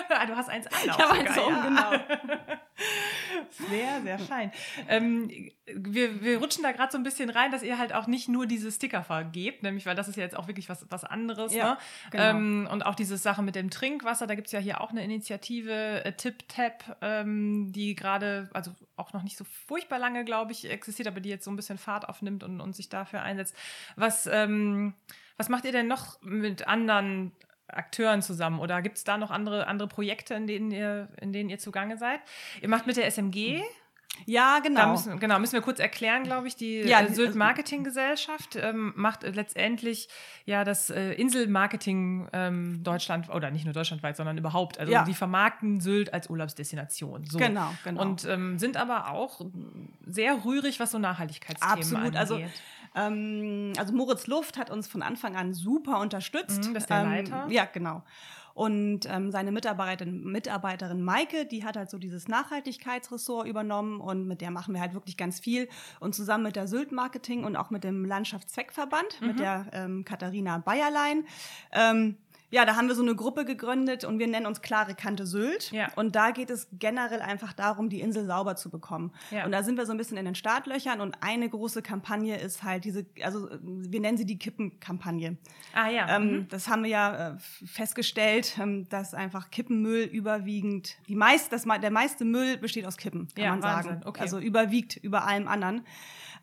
S1: Ah, du hast eins an. Ich
S2: habe eins um, genau. [LAUGHS]
S1: Sehr, sehr fein. Ähm, wir, wir rutschen da gerade so ein bisschen rein, dass ihr halt auch nicht nur diese Sticker vergebt, nämlich weil das ist ja jetzt auch wirklich was, was anderes. Ja, ne? genau. Ähm, und auch diese Sache mit dem Trinkwasser, da gibt es ja hier auch eine Initiative, äh, Tip Tap, ähm, die gerade, also auch noch nicht so furchtbar lange, glaube ich, existiert, aber die jetzt so ein bisschen Fahrt aufnimmt und, und sich dafür einsetzt. Was, ähm, was macht ihr denn noch mit anderen Akteuren zusammen oder gibt es da noch andere, andere Projekte, in denen, ihr, in denen ihr zugange seid? Ihr macht mit der SMG.
S2: Ja, genau.
S1: Müssen, genau, müssen wir kurz erklären, glaube ich. Die ja, äh, Sylt Marketing Gesellschaft ähm, macht letztendlich ja das äh, Inselmarketing ähm, Deutschland oder nicht nur deutschlandweit, sondern überhaupt. Also ja. die vermarkten Sylt als Urlaubsdestination. So.
S2: Genau, genau.
S1: Und ähm, sind aber auch sehr rührig, was so Nachhaltigkeitsthemen
S2: Absolut. Also
S1: angeht.
S2: Also ähm, also Moritz Luft hat uns von Anfang an super unterstützt.
S1: Mhm, das ist der ähm, Leiter.
S2: Ja, genau. Und ähm, seine Mitarbeiterin, Mitarbeiterin Maike, die hat halt so dieses Nachhaltigkeitsressort übernommen und mit der machen wir halt wirklich ganz viel. Und zusammen mit der Sylt Marketing und auch mit dem Landschaftszweckverband, mhm. mit der ähm, Katharina Bayerlein, ähm, ja, da haben wir so eine Gruppe gegründet und wir nennen uns Klare Kante Sylt. Ja. Und da geht es generell einfach darum, die Insel sauber zu bekommen. Ja. Und da sind wir so ein bisschen in den Startlöchern und eine große Kampagne ist halt diese, also wir nennen sie die Kippenkampagne.
S1: Ah ja.
S2: Ähm, mhm. Das haben wir ja äh, festgestellt, ähm, dass einfach Kippenmüll überwiegend, die meist, das, der meiste Müll besteht aus Kippen, kann ja, man Wahnsinn. sagen. Okay. Also überwiegt über allem anderen.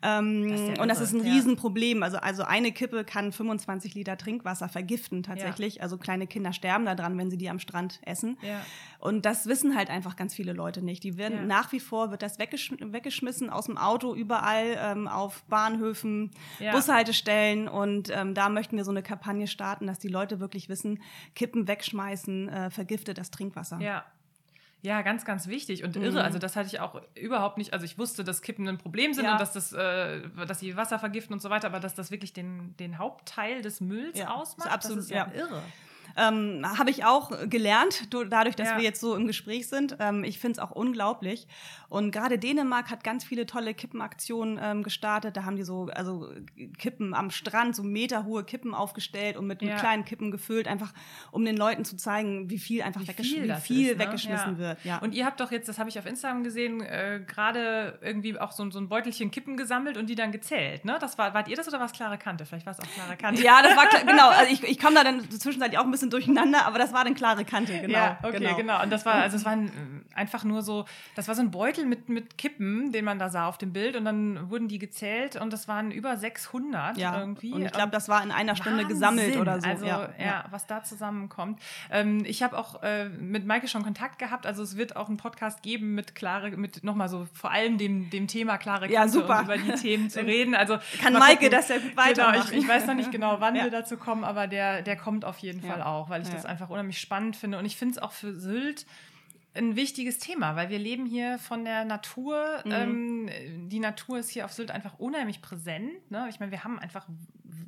S2: Ähm, das und das ist ein. Riesenproblem. Also, also eine Kippe kann 25 Liter Trinkwasser vergiften tatsächlich. Ja. Also kleine Kinder sterben daran, wenn sie die am Strand essen. Ja. Und das wissen halt einfach ganz viele Leute nicht. Die werden nach wie vor wird das weggeschm weggeschmissen aus dem Auto überall ähm, auf Bahnhöfen, Bushaltestellen. Und ähm, da möchten wir so eine Kampagne starten, dass die Leute wirklich wissen, Kippen wegschmeißen äh, vergiftet das Trinkwasser.
S1: Ja. Ja, ganz, ganz wichtig und irre. Mhm. Also das hatte ich auch überhaupt nicht. Also ich wusste, dass Kippen ein Problem sind ja. und dass das, äh, dass sie Wasser vergiften und so weiter, aber dass das wirklich den, den Hauptteil des Mülls ja. ausmacht,
S2: das ist absolut
S1: das ist ja. irre.
S2: Ähm, Habe ich auch gelernt, dadurch, dass ja. wir jetzt so im Gespräch sind. Ähm, ich finde es auch unglaublich. Und gerade Dänemark hat ganz viele tolle Kippenaktionen ähm, gestartet. Da haben die so, also Kippen am Strand, so meterhohe Kippen aufgestellt und mit, ja. mit kleinen Kippen gefüllt, einfach um den Leuten zu zeigen, wie viel einfach
S1: wie viel,
S2: wie viel
S1: ist,
S2: ne? weggeschmissen
S1: ja.
S2: wird.
S1: Ja. Und ihr habt doch jetzt, das habe ich auf Instagram gesehen, äh, gerade irgendwie auch so, so ein Beutelchen Kippen gesammelt und die dann gezählt. Ne? Das war, wart ihr das oder war es klare Kante? Vielleicht war es auch klare Kante.
S2: Ja, das war genau. Also ich, ich kam da dann zwischenzeitlich auch ein bisschen durcheinander, aber das war dann klare Kante, genau.
S1: Ja, okay, genau. genau. Und das war, also es war einfach nur so, das war so ein Beutel mit, mit Kippen, den man da sah auf dem Bild und dann wurden die gezählt und das waren über 600 ja. irgendwie.
S2: Und ich glaube, das war in einer Stunde Wahnsinn. gesammelt oder so.
S1: Also, ja, ja was da zusammenkommt. Ähm, ich habe auch äh, mit Maike schon Kontakt gehabt, also es wird auch einen Podcast geben mit klare, mit nochmal so vor allem dem, dem Thema klare Kante
S2: ja, super.
S1: über die [LAUGHS] Themen zu reden. Also
S2: kann Maike das ja gut weitermachen.
S1: Genau, ich, ich, weiß noch nicht genau, wann [LAUGHS] wir dazu kommen, aber der, der kommt auf jeden Fall auch, weil ich das einfach unheimlich spannend finde. Und ich finde es auch für Sylt ein wichtiges Thema, weil wir leben hier von der Natur. Mhm. Ähm, die Natur ist hier auf Sylt einfach unheimlich präsent. Ne? Ich meine, wir haben einfach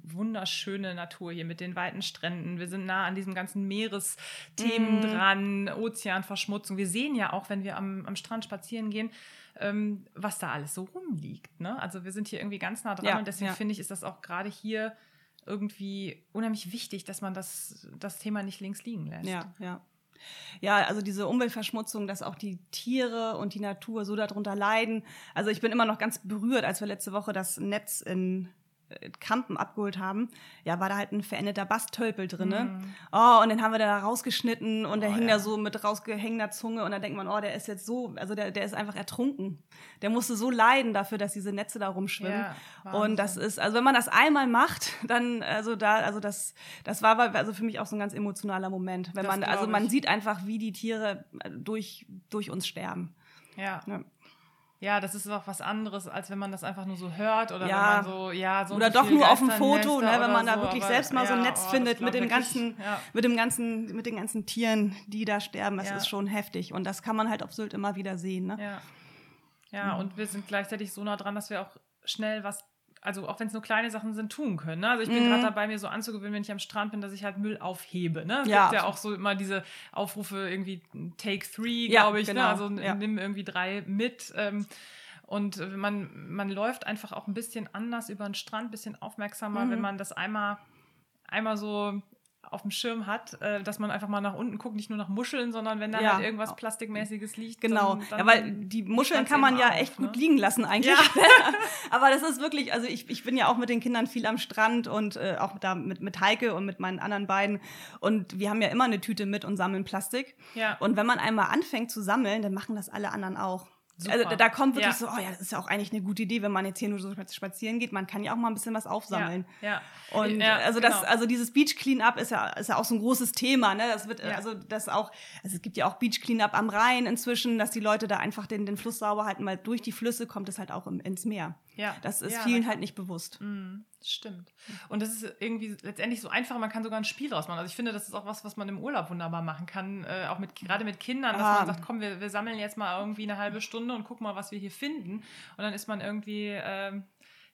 S1: wunderschöne Natur hier mit den weiten Stränden. Wir sind nah an diesen ganzen Meeresthemen mhm. dran, Ozeanverschmutzung. Wir sehen ja auch, wenn wir am, am Strand spazieren gehen, ähm, was da alles so rumliegt. Ne? Also wir sind hier irgendwie ganz nah dran ja, und deswegen ja. finde ich, ist das auch gerade hier irgendwie unheimlich wichtig, dass man das, das Thema nicht links liegen lässt.
S2: Ja, ja. Ja, also diese Umweltverschmutzung, dass auch die Tiere und die Natur so darunter leiden. Also ich bin immer noch ganz berührt, als wir letzte Woche das Netz in äh, Kampen abgeholt haben, ja, war da halt ein veränderter Basttölpel drin. Mm. Oh, und den haben wir da rausgeschnitten und der oh, hing ja. da so mit rausgehängener Zunge und da denkt man, oh, der ist jetzt so, also der, der ist einfach ertrunken. Der musste so leiden dafür, dass diese Netze da rumschwimmen. Ja, und das ist, also wenn man das einmal macht, dann, also da, also das, das war also für mich auch so ein ganz emotionaler Moment. Wenn das man, also man sieht einfach, wie die Tiere äh, durch, durch uns sterben.
S1: ja. ja. Ja, das ist auch was anderes, als wenn man das einfach nur so hört oder ja. wenn man so, ja, so
S2: Oder doch nur auf dem Foto, ne, wenn man da so, wirklich aber, selbst mal ja, so ein Netz oh, findet mit dem ganzen, ja. mit dem ganzen, mit den ganzen Tieren, die da sterben. Das ist schon heftig. Und das kann man halt auf Sylt immer wieder sehen. Ne?
S1: Ja. Ja, und wir sind gleichzeitig so nah dran, dass wir auch schnell was also auch wenn es nur kleine Sachen sind, tun können. Ne? Also ich bin mhm. gerade dabei, mir so anzugewöhnen, wenn ich am Strand bin, dass ich halt Müll aufhebe. Ne? Es ja. gibt ja auch so immer diese Aufrufe, irgendwie Take Three, ja, glaube ich. Ne? Genau. Ne? Also ja. nimm irgendwie drei mit. Ähm, und man, man läuft einfach auch ein bisschen anders über den Strand, ein bisschen aufmerksamer, mhm. wenn man das einmal einmal so auf dem Schirm hat, äh, dass man einfach mal nach unten guckt, nicht nur nach Muscheln, sondern wenn da ja. halt irgendwas Plastikmäßiges liegt.
S2: Genau, dann, dann ja, weil die Muscheln kann man ja auf, echt ne? gut liegen lassen eigentlich. Ja. [LAUGHS] Aber das ist wirklich, also ich, ich bin ja auch mit den Kindern viel am Strand und äh, auch da mit, mit Heike und mit meinen anderen beiden und wir haben ja immer eine Tüte mit und sammeln Plastik. Ja. Und wenn man einmal anfängt zu sammeln, dann machen das alle anderen auch. Also Super. Also da kommt wirklich ja. so, oh ja, das ist ja auch eigentlich eine gute Idee, wenn man jetzt hier nur so spazieren geht. Man kann ja auch mal ein bisschen was aufsammeln. Ja. ja. Und ja, also das, genau. also dieses Beach Cleanup ist ja, ist ja auch so ein großes Thema. Ne? Das wird, also das auch, also es gibt ja auch Beach Cleanup am Rhein inzwischen, dass die Leute da einfach den, den Fluss sauber halten, weil durch die Flüsse kommt es halt auch im, ins Meer. Ja. Das ist vielen halt nicht bewusst.
S1: Mhm. Stimmt. Und das ist irgendwie letztendlich so einfach, man kann sogar ein Spiel draus machen. Also ich finde, das ist auch was, was man im Urlaub wunderbar machen kann, äh, auch mit gerade mit Kindern, dass ah. man sagt, komm, wir, wir sammeln jetzt mal irgendwie eine halbe Stunde und gucken mal, was wir hier finden. Und dann ist man irgendwie ähm,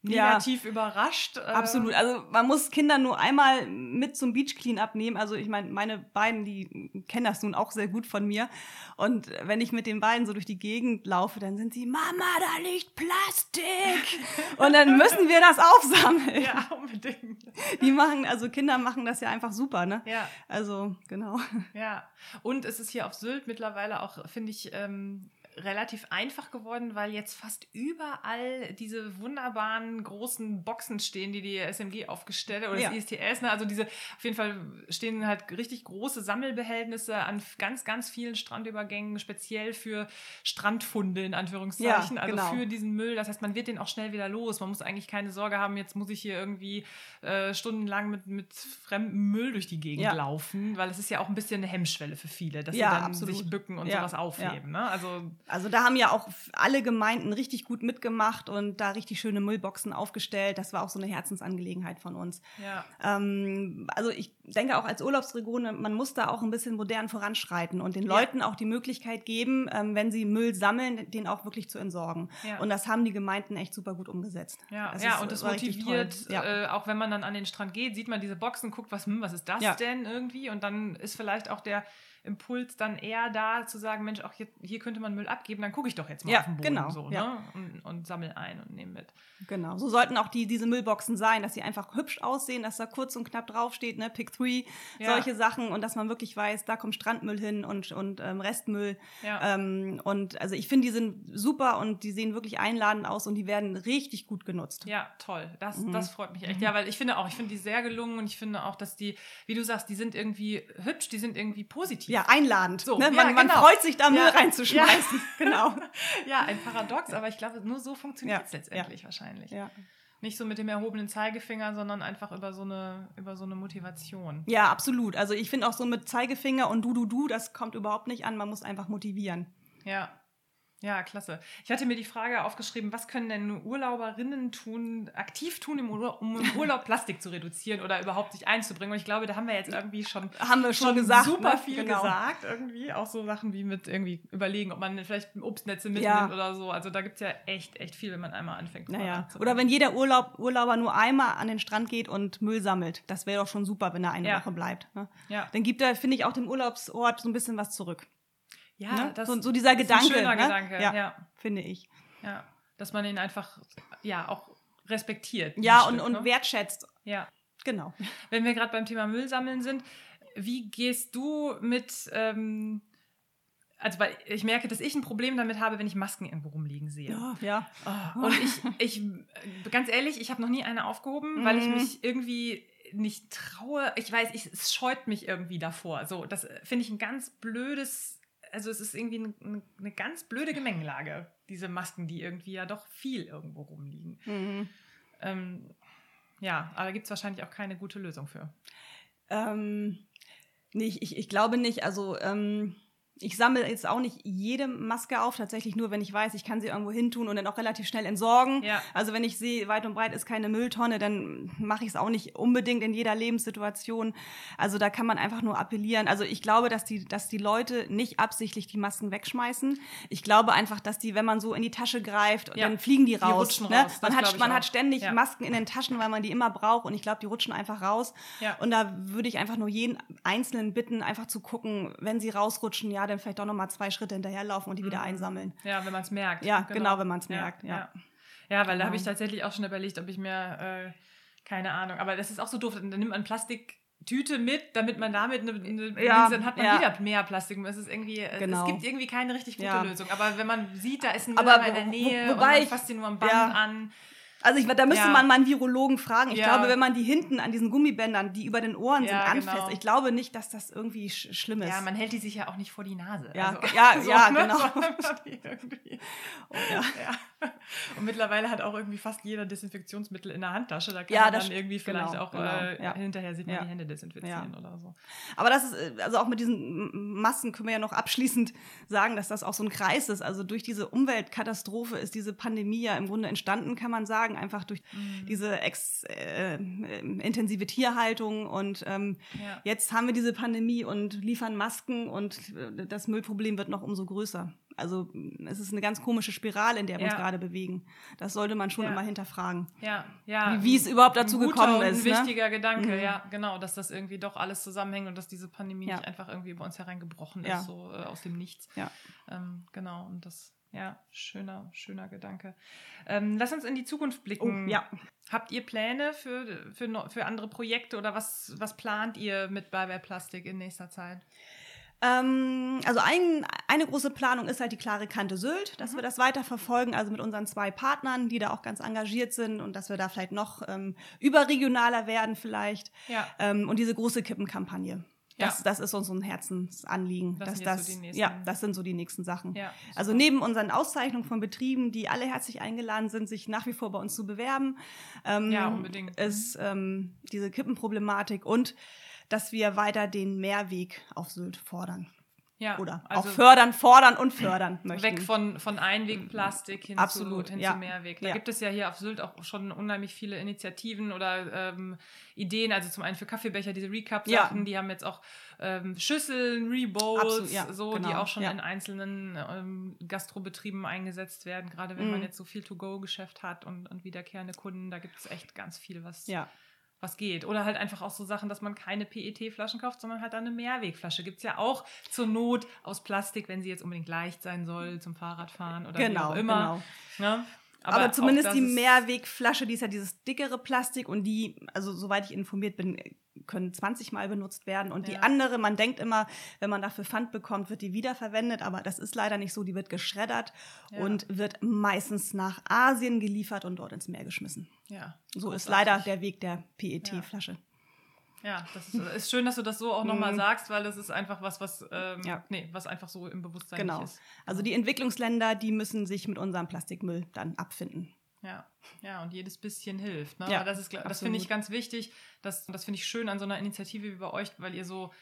S1: negativ ja, überrascht. Äh.
S2: Absolut. Also man muss Kinder nur einmal mit zum Beach Cleanup nehmen. Also ich meine, meine beiden, die kennen das nun auch sehr gut von mir. Und wenn ich mit den beiden so durch die Gegend laufe, dann sind sie, Mama, da liegt Plastik. [LAUGHS] Und dann müssen wir das aufsammeln. Ja, unbedingt. Die machen, also Kinder machen das ja einfach super, ne? Ja. Also, genau.
S1: Ja. Und es ist hier auf Sylt mittlerweile auch, finde ich, ähm, relativ einfach geworden, weil jetzt fast überall diese wunderbaren großen Boxen stehen, die die SMG aufgestellt hat oder ja. das ISTS. Ne? Also diese, auf jeden Fall stehen halt richtig große Sammelbehältnisse an ganz, ganz vielen Strandübergängen, speziell für Strandfunde in Anführungszeichen, ja, also genau. für diesen Müll. Das heißt, man wird den auch schnell wieder los. Man muss eigentlich keine Sorge haben, jetzt muss ich hier irgendwie äh, stundenlang mit, mit fremdem Müll durch die Gegend ja. laufen, weil es ist ja auch ein bisschen eine Hemmschwelle für viele, dass sie dann absolut. sich bücken und sowas aufheben. Ne?
S2: Also also da haben ja auch alle Gemeinden richtig gut mitgemacht und da richtig schöne Müllboxen aufgestellt. Das war auch so eine Herzensangelegenheit von uns. Ja. Ähm, also ich denke auch als Urlaubsregion, man muss da auch ein bisschen modern voranschreiten und den ja. Leuten auch die Möglichkeit geben, ähm, wenn sie Müll sammeln, den auch wirklich zu entsorgen. Ja. Und das haben die Gemeinden echt super gut umgesetzt.
S1: Ja, ja ist, und das motiviert, äh, auch wenn man dann an den Strand geht, sieht man diese Boxen, guckt, was, hm, was ist das denn irgendwie? Und dann ist vielleicht auch der Impuls dann eher da zu sagen, Mensch, auch hier, hier könnte man Müll abgeben, dann gucke ich doch jetzt mal ja, auf den Boden genau, so, ja. ne? und, und sammle ein und nehme mit.
S2: Genau, so sollten auch die, diese Müllboxen sein, dass sie einfach hübsch aussehen, dass da kurz und knapp draufsteht, ne, Pick 3, ja. solche Sachen und dass man wirklich weiß, da kommt Strandmüll hin und, und ähm, Restmüll. Ähm, und also ich finde, die sind super und die sehen wirklich einladend aus und die werden richtig gut genutzt.
S1: Ja, toll. Das, mhm. das freut mich echt. Mhm. Ja, weil ich finde auch, ich finde die sehr gelungen und ich finde auch, dass die, wie du sagst, die sind irgendwie hübsch, die sind irgendwie positiv.
S2: Ja, einladend. So, ne? man, ja, genau. man freut sich da Müll reinzuschmeißen.
S1: Genau. [LAUGHS] ja, ein Paradox, aber ich glaube, nur so funktioniert es letztendlich wahrscheinlich. Ja. Nicht so mit dem erhobenen Zeigefinger, sondern einfach über so eine, über so eine Motivation.
S2: Ja, absolut. Also ich finde auch so mit Zeigefinger und du, du, du, das kommt überhaupt nicht an. Man muss einfach motivieren.
S1: Ja. Ja, klasse. Ich hatte mir die Frage aufgeschrieben, was können denn Urlauberinnen tun, aktiv tun, im Urlaub, um im Urlaub Plastik zu reduzieren oder überhaupt sich einzubringen? Und ich glaube, da haben wir jetzt irgendwie schon,
S2: haben wir schon, schon gesagt,
S1: super ne? viel genau. gesagt. Irgendwie auch so Sachen wie mit irgendwie überlegen, ob man vielleicht Obstnetze mitnimmt ja. oder so. Also da gibt es ja echt, echt viel, wenn man einmal anfängt.
S2: Naja. Oder wenn jeder Urlaub, Urlauber nur einmal an den Strand geht und Müll sammelt. Das wäre doch schon super, wenn er eine ja. Woche bleibt. Ne? Ja. Dann gibt er, finde ich, auch dem Urlaubsort so ein bisschen was zurück. Ja, ne? das so, so dieser Gedanke. Ist ein schöner ne? Gedanke, ja, ja, Finde ich.
S1: Ja, dass man ihn einfach ja auch respektiert.
S2: Ja, und, Stück, und ne? wertschätzt. Ja. Genau.
S1: Wenn wir gerade beim Thema Müll sammeln sind, wie gehst du mit, ähm, also weil ich merke, dass ich ein Problem damit habe, wenn ich Masken irgendwo rumliegen sehe.
S2: Ja, ja.
S1: Oh. Und ich, ich, ganz ehrlich, ich habe noch nie eine aufgehoben, weil ich mhm. mich irgendwie nicht traue. Ich weiß, ich, es scheut mich irgendwie davor. So, das finde ich ein ganz blödes, also es ist irgendwie eine, eine, ganz blöde Gemengelage, diese Masken, die irgendwie ja doch viel irgendwo rumliegen. Mhm. Ähm, ja, aber da gibt es wahrscheinlich auch keine gute Lösung für.
S2: Ähm, nee, ich, ich glaube nicht. Also ähm, ich sammle jetzt auch nicht jede Maske auf, tatsächlich nur, wenn ich weiß, ich kann sie irgendwo hin tun und dann auch relativ schnell entsorgen. Ja. Also wenn ich sehe, weit und breit ist keine Mülltonne, dann mache ich es auch nicht unbedingt in jeder Lebenssituation. Also da kann man einfach nur appellieren. Also ich glaube, dass die, dass die Leute nicht absichtlich die Masken wegschmeißen. Ich glaube einfach, dass die, wenn man so in die Tasche greift, ja. dann fliegen die raus. Die ne? raus. Man, hat, man hat ständig ja. Masken in den Taschen, weil man die immer braucht und ich glaube, die rutschen einfach raus. Und da würde ich einfach nur jeden Einzelnen bitten, einfach zu gucken, wenn sie rausrutschen, ja, dann vielleicht auch noch mal zwei Schritte hinterherlaufen und die wieder mhm. einsammeln.
S1: Ja, wenn man es merkt.
S2: Ja, genau, genau wenn man es merkt. Ja,
S1: ja. ja. weil da habe ich genau. tatsächlich auch schon überlegt, ob ich mir, äh, keine Ahnung, aber das ist auch so doof, dann nimmt man Plastiktüte mit, damit man damit eine, eine ja, dann hat man ja. wieder mehr Plastik. Es ist irgendwie, genau. es gibt irgendwie keine richtig gute ja. Lösung. Aber wenn man sieht, da ist ein Müller in der Nähe wo, wobei und man fasst ihn nur am Band an.
S2: Also ich, da müsste ja. man mal einen Virologen fragen. Ich ja. glaube, wenn man die hinten an diesen Gummibändern, die über den Ohren ja, sind, anfasst, genau. ich glaube nicht, dass das irgendwie sch schlimm ist.
S1: Ja, man hält die sich ja auch nicht vor die Nase.
S2: Ja, also, ja, [LAUGHS] so, ja ne? genau.
S1: oh, ja. Und mittlerweile hat auch irgendwie fast jeder Desinfektionsmittel in der Handtasche. Da kann man dann irgendwie vielleicht genau, auch genau, äh, hinterher sieht man die Hände desinfizieren oder so.
S2: Aber das ist, äh, also auch mit diesen Massen können wir ja noch abschließend sagen, dass das auch so ein Kreis ist. Also durch diese Umweltkatastrophe ist diese Pandemie ja im Grunde entstanden, kann man sagen sagen, einfach durch mhm. diese ex, äh, intensive Tierhaltung. Und ähm, ja. jetzt haben wir diese Pandemie und liefern Masken und äh, das Müllproblem wird noch umso größer. Also es ist eine ganz komische Spirale, in der wir ja. uns gerade bewegen. Das sollte man schon ja. immer hinterfragen.
S1: Ja, ja.
S2: Wie, es überhaupt dazu gekommen ist.
S1: Ein ne? wichtiger Gedanke, mhm. ja, genau, dass das irgendwie doch alles zusammenhängt und dass diese Pandemie ja. nicht einfach irgendwie über uns hereingebrochen ist, so äh, aus dem Nichts. Ja. Ähm, genau, und das ja, schöner, schöner Gedanke. Ähm, lass uns in die Zukunft blicken.
S2: Oh, ja.
S1: Habt ihr Pläne für, für, für andere Projekte oder was, was plant ihr mit Byware Plastik in nächster Zeit?
S2: Ähm, also ein, eine große Planung ist halt die klare Kante Sylt, dass mhm. wir das weiter verfolgen, also mit unseren zwei Partnern, die da auch ganz engagiert sind und dass wir da vielleicht noch ähm, überregionaler werden vielleicht. Ja. Ähm, und diese große Kippenkampagne. Das, ja. das ist uns so ein Herzensanliegen. Das, dass das, so ja, das sind so die nächsten Sachen. Ja, also neben unseren Auszeichnungen von Betrieben, die alle herzlich eingeladen sind, sich nach wie vor bei uns zu bewerben, ähm, ja, unbedingt. ist ähm, diese Kippenproblematik und dass wir weiter den Mehrweg auf Sylt fordern. Ja, oder also auch fördern, fordern und fördern möchten.
S1: Weg von, von Einwegplastik hin, Absolut, zu, hin ja. zu Mehrweg. Da ja. gibt es ja hier auf Sylt auch schon unheimlich viele Initiativen oder ähm, Ideen. Also zum einen für Kaffeebecher, diese Recap-Sachen, ja. die haben jetzt auch ähm, Schüsseln, Rebowls, ja, so, genau. die auch schon in einzelnen ähm, Gastrobetrieben eingesetzt werden. Gerade wenn mhm. man jetzt so viel To-Go-Geschäft hat und, und wiederkehrende Kunden, da gibt es echt ganz viel, was ja was geht. Oder halt einfach auch so Sachen, dass man keine PET-Flaschen kauft, sondern halt eine Mehrwegflasche. Gibt es ja auch zur Not aus Plastik, wenn sie jetzt unbedingt leicht sein soll zum Fahrradfahren oder genau, wie auch immer. Genau.
S2: Ne? Aber, Aber, zumindest die Mehrwegflasche, die ist ja dieses dickere Plastik und die, also soweit ich informiert bin, können 20 Mal benutzt werden. Und ja. die andere, man denkt immer, wenn man dafür Pfand bekommt, wird die wiederverwendet. Aber das ist leider nicht so. Die wird geschreddert ja. und wird meistens nach Asien geliefert und dort ins Meer geschmissen. Ja. So Großartig. ist leider der Weg der PET-Flasche.
S1: Ja, das ist, ist, schön, dass du das so auch nochmal mhm. sagst, weil das ist einfach was, was, ähm, ja. nee, was einfach so im Bewusstsein genau. ist.
S2: Also die Entwicklungsländer, die müssen sich mit unserem Plastikmüll dann abfinden.
S1: Ja, ja, und jedes bisschen hilft. Ne? Ja, das das finde ich ganz wichtig. Das, das finde ich schön an so einer Initiative wie bei euch, weil ihr so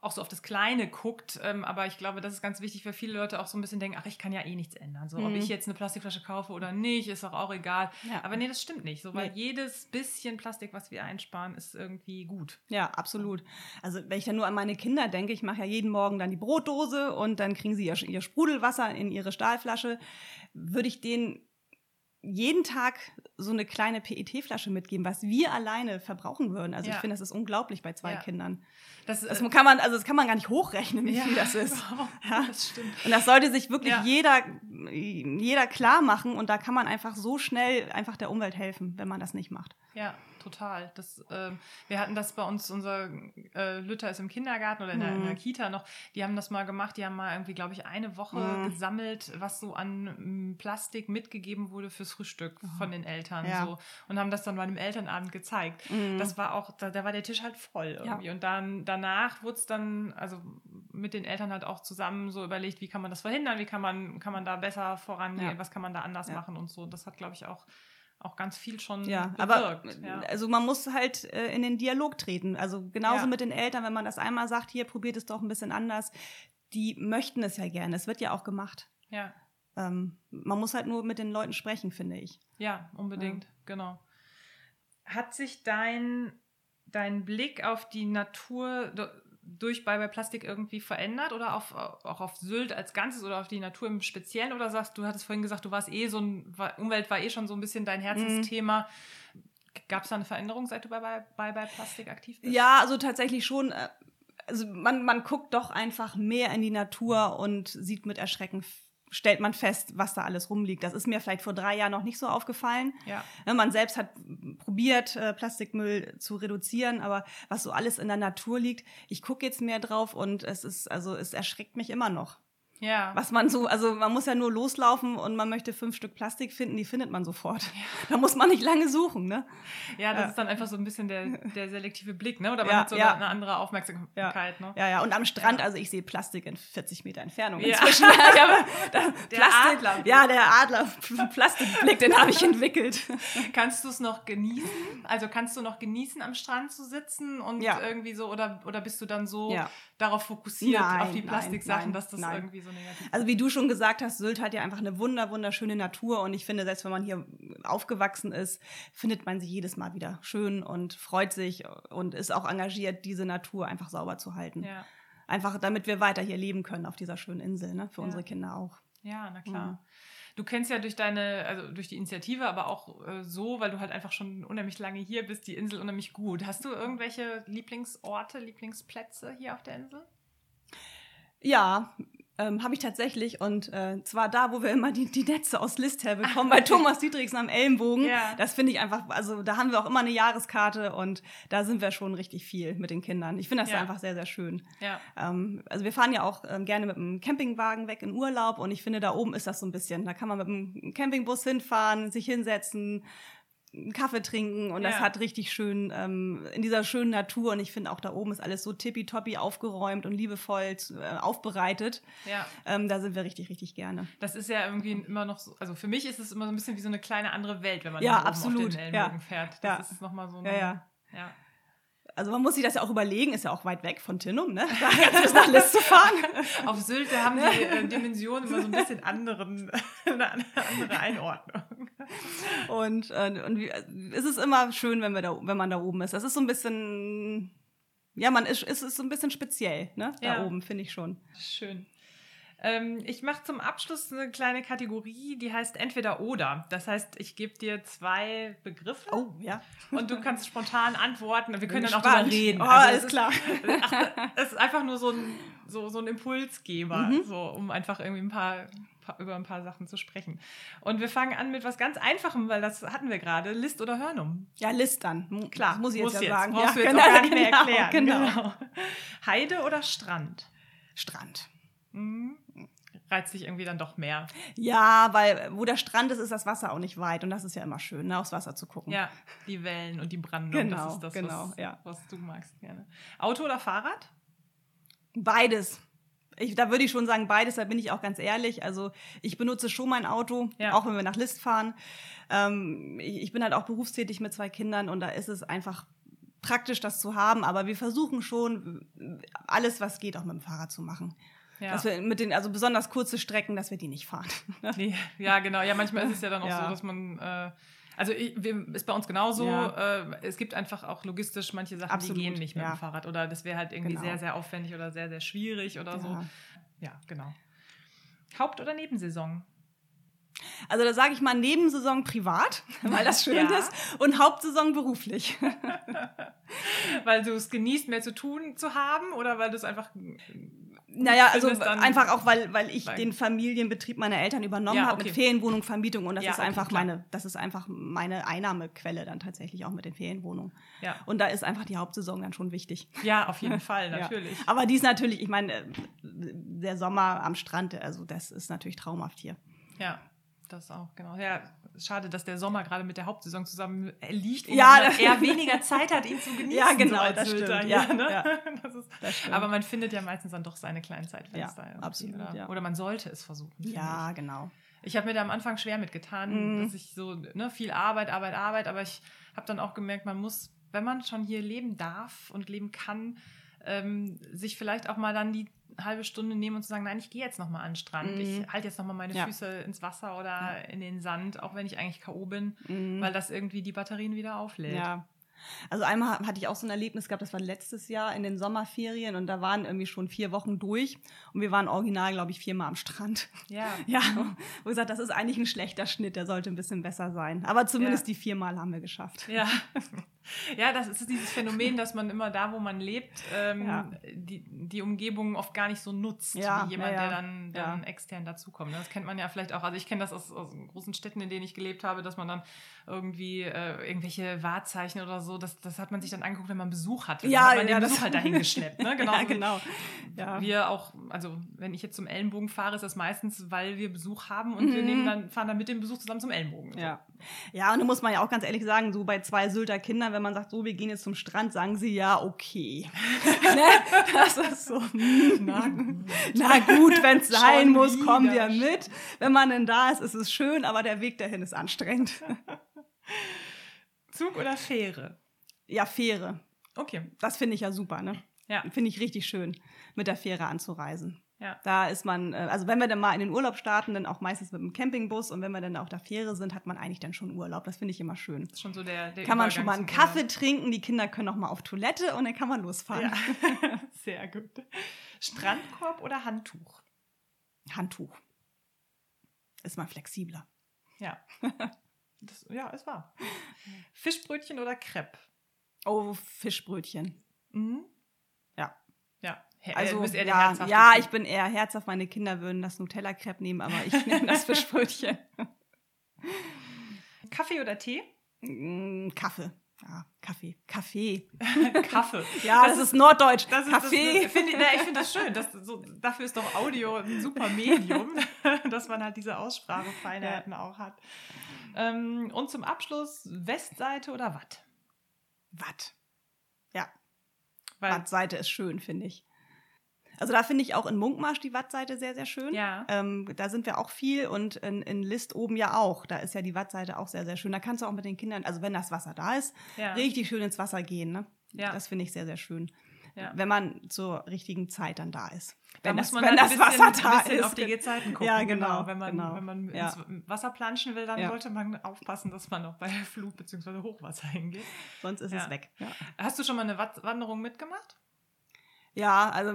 S1: auch so auf das Kleine guckt. Ähm, aber ich glaube, das ist ganz wichtig, weil viele Leute auch so ein bisschen denken, ach, ich kann ja eh nichts ändern. So, mhm. ob ich jetzt eine Plastikflasche kaufe oder nicht, ist doch auch egal. Ja. Aber nee, das stimmt nicht. So, weil nee. jedes bisschen Plastik, was wir einsparen, ist irgendwie gut.
S2: Ja, absolut. Also wenn ich dann nur an meine Kinder denke, ich mache ja jeden Morgen dann die Brotdose und dann kriegen sie ihr, ihr Sprudelwasser in ihre Stahlflasche, würde ich denen jeden Tag so eine kleine PET-Flasche mitgeben, was wir alleine verbrauchen würden. Also ja. ich finde, das ist unglaublich bei zwei ja. Kindern. Das, das, kann man, also das kann man gar nicht hochrechnen, wie ja, viel das ist. [LAUGHS] Das stimmt. Und das sollte sich wirklich jeder, jeder klar machen und da kann man einfach so schnell einfach der Umwelt helfen, wenn man das nicht macht.
S1: Ja, total. Das, äh, wir hatten das bei uns, unser äh, Lütter ist im Kindergarten oder in, der, in der mhm. Kita noch, die haben das mal gemacht, die haben mal irgendwie, glaube ich, eine Woche mhm. gesammelt, was so an m, Plastik mitgegeben wurde fürs Frühstück oh. von den Eltern ja. so und haben das dann bei einem Elternabend gezeigt. Mhm. Das war auch, da, da, war der Tisch halt voll irgendwie. Ja. Und dann danach wurde es dann, also mit den Eltern halt auch zusammen so überlegt, wie kann man das verhindern, wie kann man, kann man da besser vorangehen, ja. was kann man da anders machen und so. Das hat, glaube ich, auch auch ganz viel schon
S2: ja, bewirkt. Aber, ja. Also man muss halt äh, in den Dialog treten. Also genauso ja. mit den Eltern, wenn man das einmal sagt, hier probiert es doch ein bisschen anders. Die möchten es ja gerne. Es wird ja auch gemacht.
S1: Ja.
S2: Ähm, man muss halt nur mit den Leuten sprechen, finde ich.
S1: Ja, unbedingt, ja. genau. Hat sich dein, dein Blick auf die Natur durch Bye Bye Plastik irgendwie verändert oder auf, auch auf Sylt als Ganzes oder auf die Natur im Speziellen? Oder sagst du, hattest vorhin gesagt, du warst eh so ein, Umwelt war eh schon so ein bisschen dein Herzensthema. Mhm. Gab es da eine Veränderung, seit du bei Bye Bye Plastik aktiv bist?
S2: Ja, also tatsächlich schon. Äh, also man, man guckt doch einfach mehr in die Natur und sieht mit Erschrecken stellt man fest, was da alles rumliegt. Das ist mir vielleicht vor drei Jahren noch nicht so aufgefallen.
S1: Ja.
S2: Ne, man selbst hat probiert, äh, Plastikmüll zu reduzieren, aber was so alles in der Natur liegt, ich gucke jetzt mehr drauf und es ist, also es erschreckt mich immer noch.
S1: Ja.
S2: Was man so, also man muss ja nur loslaufen und man möchte fünf Stück Plastik finden, die findet man sofort. Ja. [LAUGHS] Da muss man nicht lange suchen, ne?
S1: Ja, das ja. ist dann einfach so ein bisschen der, der selektive Blick, ne? Oder man ja, hat so ja. eine andere Aufmerksamkeit,
S2: ja.
S1: ne?
S2: Ja, ja. Und am Strand, also ich sehe Plastik in 40 Meter Entfernung inzwischen. [LAUGHS] Ja. der Plastik, Adler. Ja, der Adler, [LAUGHS] Plastikblick, den habe ich entwickelt.
S1: Kannst du es noch genießen? Also kannst du noch genießen, am Strand zu sitzen und irgendwie so, oder, oder bist du dann so darauf fokussiert, nein, auf die Plastiksachen, dass das nein. irgendwie so negativ
S2: Also wie du schon gesagt hast, Sylt hat ja einfach eine wunder, wunderschöne Natur und ich finde, selbst wenn man hier aufgewachsen ist, findet man sich jedes Mal wieder schön und freut sich und ist auch engagiert, diese Natur einfach sauber zu halten.
S1: Ja.
S2: Einfach damit wir weiter hier leben können auf dieser schönen Insel, ne? für ja. unsere Kinder auch.
S1: Ja, na klar. Mhm. Du kennst ja durch deine, also durch die Initiative, aber auch äh, so, weil du halt einfach schon unheimlich lange hier bist, die Insel unheimlich gut. Hast du irgendwelche Lieblingsorte, Lieblingsplätze hier auf der Insel?
S2: Ja, ähm, habe ich tatsächlich. Und äh, zwar da, wo wir immer die, die Netze aus List herbekommen, bei Thomas Dietrichsen am Ellenbogen.
S1: Ja.
S2: Das finde ich einfach, also da haben wir auch immer eine Jahreskarte und da sind wir schon richtig viel mit den Kindern. Ich finde das ja. einfach sehr, sehr schön.
S1: Ja.
S2: Ähm, also wir fahren ja auch ähm, gerne mit dem Campingwagen weg in Urlaub und ich finde, da oben ist das so ein bisschen. Da kann man mit dem Campingbus hinfahren, sich hinsetzen, einen Kaffee trinken und ja. das hat richtig schön ähm, in dieser schönen Natur und ich finde auch da oben ist alles so tippitoppi aufgeräumt und liebevoll äh, aufbereitet.
S1: Ja.
S2: Ähm, da sind wir richtig, richtig gerne.
S1: Das ist ja irgendwie immer noch so, also für mich ist es immer so ein bisschen wie so eine kleine andere Welt, wenn man
S2: ja,
S1: oben
S2: absolut.
S1: auf den Ellenbogen ja. fährt. Das ja. ist nochmal so eine,
S2: ja, ja.
S1: ja
S2: also man muss sich das ja auch überlegen, ist ja auch weit weg von Tinnum, ne? Da [LAUGHS] jetzt bis nach List zu fahren.
S1: Auf Sylt, da haben die [LAUGHS] äh, Dimensionen immer so ein bisschen anderen, [LAUGHS] eine andere Einordnung.
S2: Und, äh, und wie, ist es immer schön, wenn, wir da, wenn man da oben ist. Das ist so ein bisschen, ja, man ist, ist, ist so ein bisschen speziell, ne? Da ja. oben, finde ich schon.
S1: Schön. Ähm, ich mache zum Abschluss eine kleine Kategorie, die heißt entweder oder. Das heißt, ich gebe dir zwei Begriffe.
S2: Oh, ja.
S1: Und du kannst spontan antworten. Wir können dann auch darüber reden.
S2: Oh, also alles klar. [LAUGHS]
S1: Es ist einfach nur so ein, so, so ein Impulsgeber, mhm. so, um einfach irgendwie ein paar über ein paar Sachen zu sprechen. Und wir fangen an mit was ganz Einfachem, weil das hatten wir gerade. List oder Hörnum?
S2: Ja, List dann. Klar, muss ich jetzt, ja sagen.
S1: Brauchst
S2: ja,
S1: du jetzt genau, auch gar nicht mehr genau, erklären. Genau. genau. Heide oder Strand?
S2: Strand.
S1: Mhm reizt sich irgendwie dann doch mehr.
S2: Ja, weil wo der Strand ist, ist das Wasser auch nicht weit und das ist ja immer schön, ne, aufs Wasser zu gucken.
S1: Ja, die Wellen und die Brandung,
S2: genau,
S1: das ist das,
S2: genau,
S1: was,
S2: ja.
S1: was du magst gerne. Auto oder Fahrrad?
S2: Beides. Ich, da würde ich schon sagen, beides, da bin ich auch ganz ehrlich. Also ich benutze schon mein Auto, ja. auch wenn wir nach List fahren. Ähm, ich, ich bin halt auch berufstätig mit zwei Kindern und da ist es einfach praktisch, das zu haben. Aber wir versuchen schon, alles, was geht, auch mit dem Fahrrad zu machen. Ja. Dass wir mit den, also besonders kurze Strecken, dass wir die nicht fahren. [LAUGHS]
S1: nee, ja, genau. Ja, manchmal ist es ja dann auch ja. so, dass man. Äh, also ich, ist bei uns genauso. Ja. Äh, es gibt einfach auch logistisch manche Sachen, Absolut, die gehen nicht mit dem Fahrrad. Oder das wäre halt irgendwie genau. sehr, sehr aufwendig oder sehr, sehr schwierig oder so. Ja, genau. Haupt- oder Nebensaison?
S2: Also da sage ich mal Nebensaison privat, [LAUGHS] weil das schön [LAUGHS] ja. ist, und Hauptsaison beruflich.
S1: weil du es genießt, mehr zu tun zu haben oder weil du es einfach
S2: Naja, also einfach auch, weil, weil ich den Familienbetrieb meiner Eltern übernommen ja, okay. habe mit Ferienwohnung, Vermietung und das ja, ist einfach okay, meine, das ist einfach meine Einnahmequelle dann tatsächlich auch mit den Ferienwohnungen. Ja. Und da ist einfach die Hauptsaison dann schon wichtig.
S1: Ja, auf jeden [LAUGHS] Fall, natürlich. Ja.
S2: Aber die ist natürlich, ich meine, äh, der Sommer am Strand, also das ist natürlich traumhaft hier.
S1: Ja, das auch, genau. Ja, schade, dass der Sommer gerade mit der Hauptsaison zusammen liegt, wo
S2: ja,
S1: man eher weniger Zeit hat, ihn zu genießen.
S2: Ja, genau, so das stimmt.
S1: Ja, ne? ja, [LAUGHS] das ist, das stimmt. Aber man findet ja meistens dann doch seine kleinen Zeitfenster.
S2: Ja, absolut.
S1: Oder,
S2: ja.
S1: oder man sollte es versuchen.
S2: Ja, ich. genau.
S1: Ich habe mir da am Anfang schwer mitgetan, mhm. dass ich so ne, viel Arbeit, Arbeit, Arbeit, aber ich habe dann auch gemerkt, man muss, wenn man schon hier leben darf und leben kann, ähm, sich vielleicht auch mal dann die halbe Stunde nehmen und zu sagen, nein, ich gehe jetzt nochmal an den Strand. Mhm. Ich halte jetzt nochmal meine ja. Füße ins Wasser oder ja. in den Sand, auch wenn ich eigentlich K.O. bin, mhm. weil das irgendwie die Batterien wieder auflädt.
S2: Ja. Also einmal hatte ich auch so ein Erlebnis gehabt, das war letztes Jahr in den Sommerferien und da waren irgendwie schon vier Wochen durch und wir waren original, glaube ich, viermal am Strand.
S1: Ja. [LAUGHS]
S2: Ja, wo gesagt, das ist eigentlich ein schlechter Schnitt, der sollte ein bisschen besser sein. Aber zumindest ja. die viermal haben wir geschafft.
S1: Ja. [LAUGHS] Ja, das ist dieses Phänomen, dass man immer da, wo man lebt, ähm, ja. die, die Umgebung oft gar nicht so nutzt, ja, wie jemand, ja, der dann, dann extern dazukommt. Ne? Das kennt man ja vielleicht auch. Also ich kenne das aus, aus, großen Städten, in denen ich gelebt habe, dass man dann irgendwie äh, irgendwelche Wahrzeichen oder so, das, das hat man sich dann angeguckt, wenn man Besuch hatte.
S2: Ja,
S1: hat man
S2: ja,
S1: den Besuch halt dahin geschleppt. Ne? Genau. [LAUGHS]
S2: ja, genau.
S1: Ja. Wir auch, also wenn ich jetzt zum Ellenbogen fahre, ist das meistens, weil wir Besuch haben und mhm. wir nehmen dann, fahren dann mit dem Besuch zusammen zum Ellenbogen.
S2: Ja. Ja, und da muss man ja auch ganz ehrlich sagen, so bei zwei Sylter Kindern, wenn man sagt, so, wir gehen jetzt zum Strand, sagen sie ja, okay. [LAUGHS] ne? Das ist so, hm. na gut, na gut wenn es sein muss, kommen wir mit. Wenn man denn da ist, ist es schön, aber der Weg dahin ist anstrengend. [LAUGHS]
S1: Zug oder Fähre?
S2: Ja, Fähre.
S1: Okay.
S2: Das finde ich ja super, ne?
S1: Ja.
S2: Finde ich richtig schön, mit der Fähre anzureisen.
S1: Ja.
S2: Da ist man, äh, also wenn wir dann mal in den Urlaub starten, dann auch meistens mit dem Campingbus und wenn wir dann auf der Fähre sind, hat man eigentlich dann schon Urlaub. Das finde ich immer schön. Das
S1: ist schon so der, der
S2: Kann man schon mal einen Kaffee trinken, die Kinder können auch mal auf Toilette und dann kann man losfahren.
S1: Ja. [LAUGHS] Sehr gut. Strandkorb oder Handtuch?
S2: Handtuch. Ist mal flexibler.
S1: Ja. [LAUGHS] Das, ja, es war. Fischbrötchen oder Crepe?
S2: Oh, Fischbrötchen.
S1: Mhm.
S2: Ja.
S1: Ja.
S2: Also, ja, ja ich bin eher herzhaft. Meine Kinder würden das Nutella-Crepe nehmen, aber ich [LAUGHS] nehme das Fischbrötchen.
S1: Kaffee oder Tee?
S2: Mm, Kaffee. Ja, Kaffee. Kaffee. [LAUGHS]
S1: Kaffee.
S2: ja, das, das, ist Norddeutsch.
S1: Das ist, Kaffee. Das, find ich, ich finde das schön. Das, so, dafür ist doch Audio ein super Medium, [LAUGHS] dass man halt diese Aussprachefeinheiten ja. auch hat. Ähm, und zum Abschluss Westseite oder Watt?
S2: Watt. Ja. Wattseite ist schön, finde ich. Also da finde ich auch in Munkmarsch die Wattseite sehr, sehr schön.
S1: Ja.
S2: Ähm, da sind wir auch viel und in, in List oben ja auch. Da ist ja die Wattseite auch sehr, sehr schön. Da kannst du auch mit den Kindern, also wenn das Wasser da ist, ja. richtig schön ins Wasser gehen. Ne?
S1: Ja.
S2: Das finde ich sehr, sehr schön. Ja. Wenn man zur richtigen Zeit dann da ist.
S1: Da
S2: wenn
S1: muss
S2: das,
S1: man
S2: wenn
S1: das
S2: Wasser
S1: bisschen,
S2: da ist.
S1: auf die Gezeiten gucken.
S2: Ja, genau.
S1: genau. Wenn man,
S2: genau.
S1: Wenn man
S2: ja.
S1: ins Wasser planschen will, dann ja. sollte man aufpassen, dass man noch bei Flut bzw. Hochwasser hingeht.
S2: Sonst ist es weg.
S1: Hast du schon mal eine Wanderung mitgemacht?
S2: Ja, also,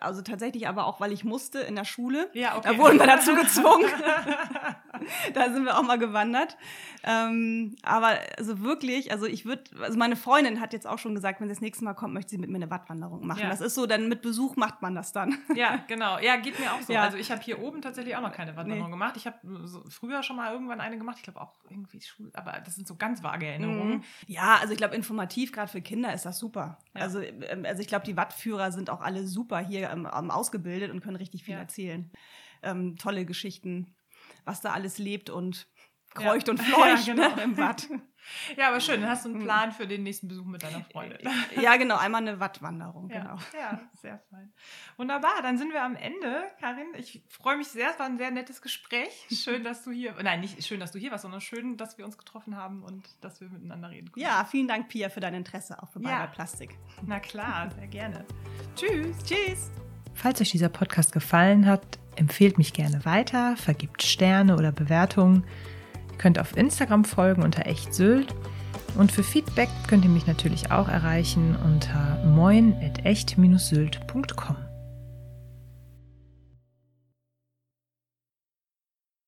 S2: also tatsächlich aber auch, weil ich musste in der Schule.
S1: Ja, okay.
S2: Da wurden wir dazu [LAUGHS] gezwungen. [LAUGHS] [LAUGHS] da sind wir auch mal gewandert. Ähm, aber also wirklich, also ich würde, also meine Freundin hat jetzt auch schon gesagt, wenn sie das nächste Mal kommt, möchte sie mit mir eine Wattwanderung machen. Ja. Das ist so, dann mit Besuch macht man das dann.
S1: ja, genau. Ja, geht mir auch so. Ja. Also ich habe hier oben tatsächlich auch noch keine Wattwanderung nee. gemacht. Ich habe so früher schon mal irgendwann eine gemacht. Ich glaube auch irgendwie Schule, aber das sind so ganz vage Erinnerungen. Mhm.
S2: Ja, also ich glaube, informativ, gerade für Kinder ist das super. Ja. Also, ähm, also ich glaube, die Wattführer sind auch alle super hier ähm, ausgebildet und können richtig viel erzählen. Ähm, tolle Geschichten, was da alles lebt und kreucht [LAUGHS] ja. und fleucht ja, genau. ne, im Watt. [LAUGHS]
S1: Ja, aber schön. Dann hast du einen Plan für den nächsten Besuch mit deiner Freundin. [LAUGHS]
S2: Ja, genau. Einmal eine Wattwanderung.
S1: Ja,
S2: genau.
S1: ja, sehr fein. Wunderbar. Dann sind wir am Ende, Karin. Ich freue mich sehr. Es war ein sehr nettes Gespräch. Schön, dass du hier, nein, nicht schön, dass du hier warst, sondern schön, dass wir uns getroffen haben und dass wir miteinander reden
S2: konnten. Ja, vielen Dank, Pia, für dein Interesse auch für ja. Plastik.
S1: Na klar, sehr gerne. Tschüss.
S2: Tschüss.
S1: Falls euch dieser Podcast gefallen hat, empfehlt mich gerne weiter, vergibt Sterne oder Bewertungen. Ihr könnt auf Instagram folgen unter echtsylt. Und für Feedback könnt ihr mich natürlich auch erreichen unter moin.echt-sylt.com.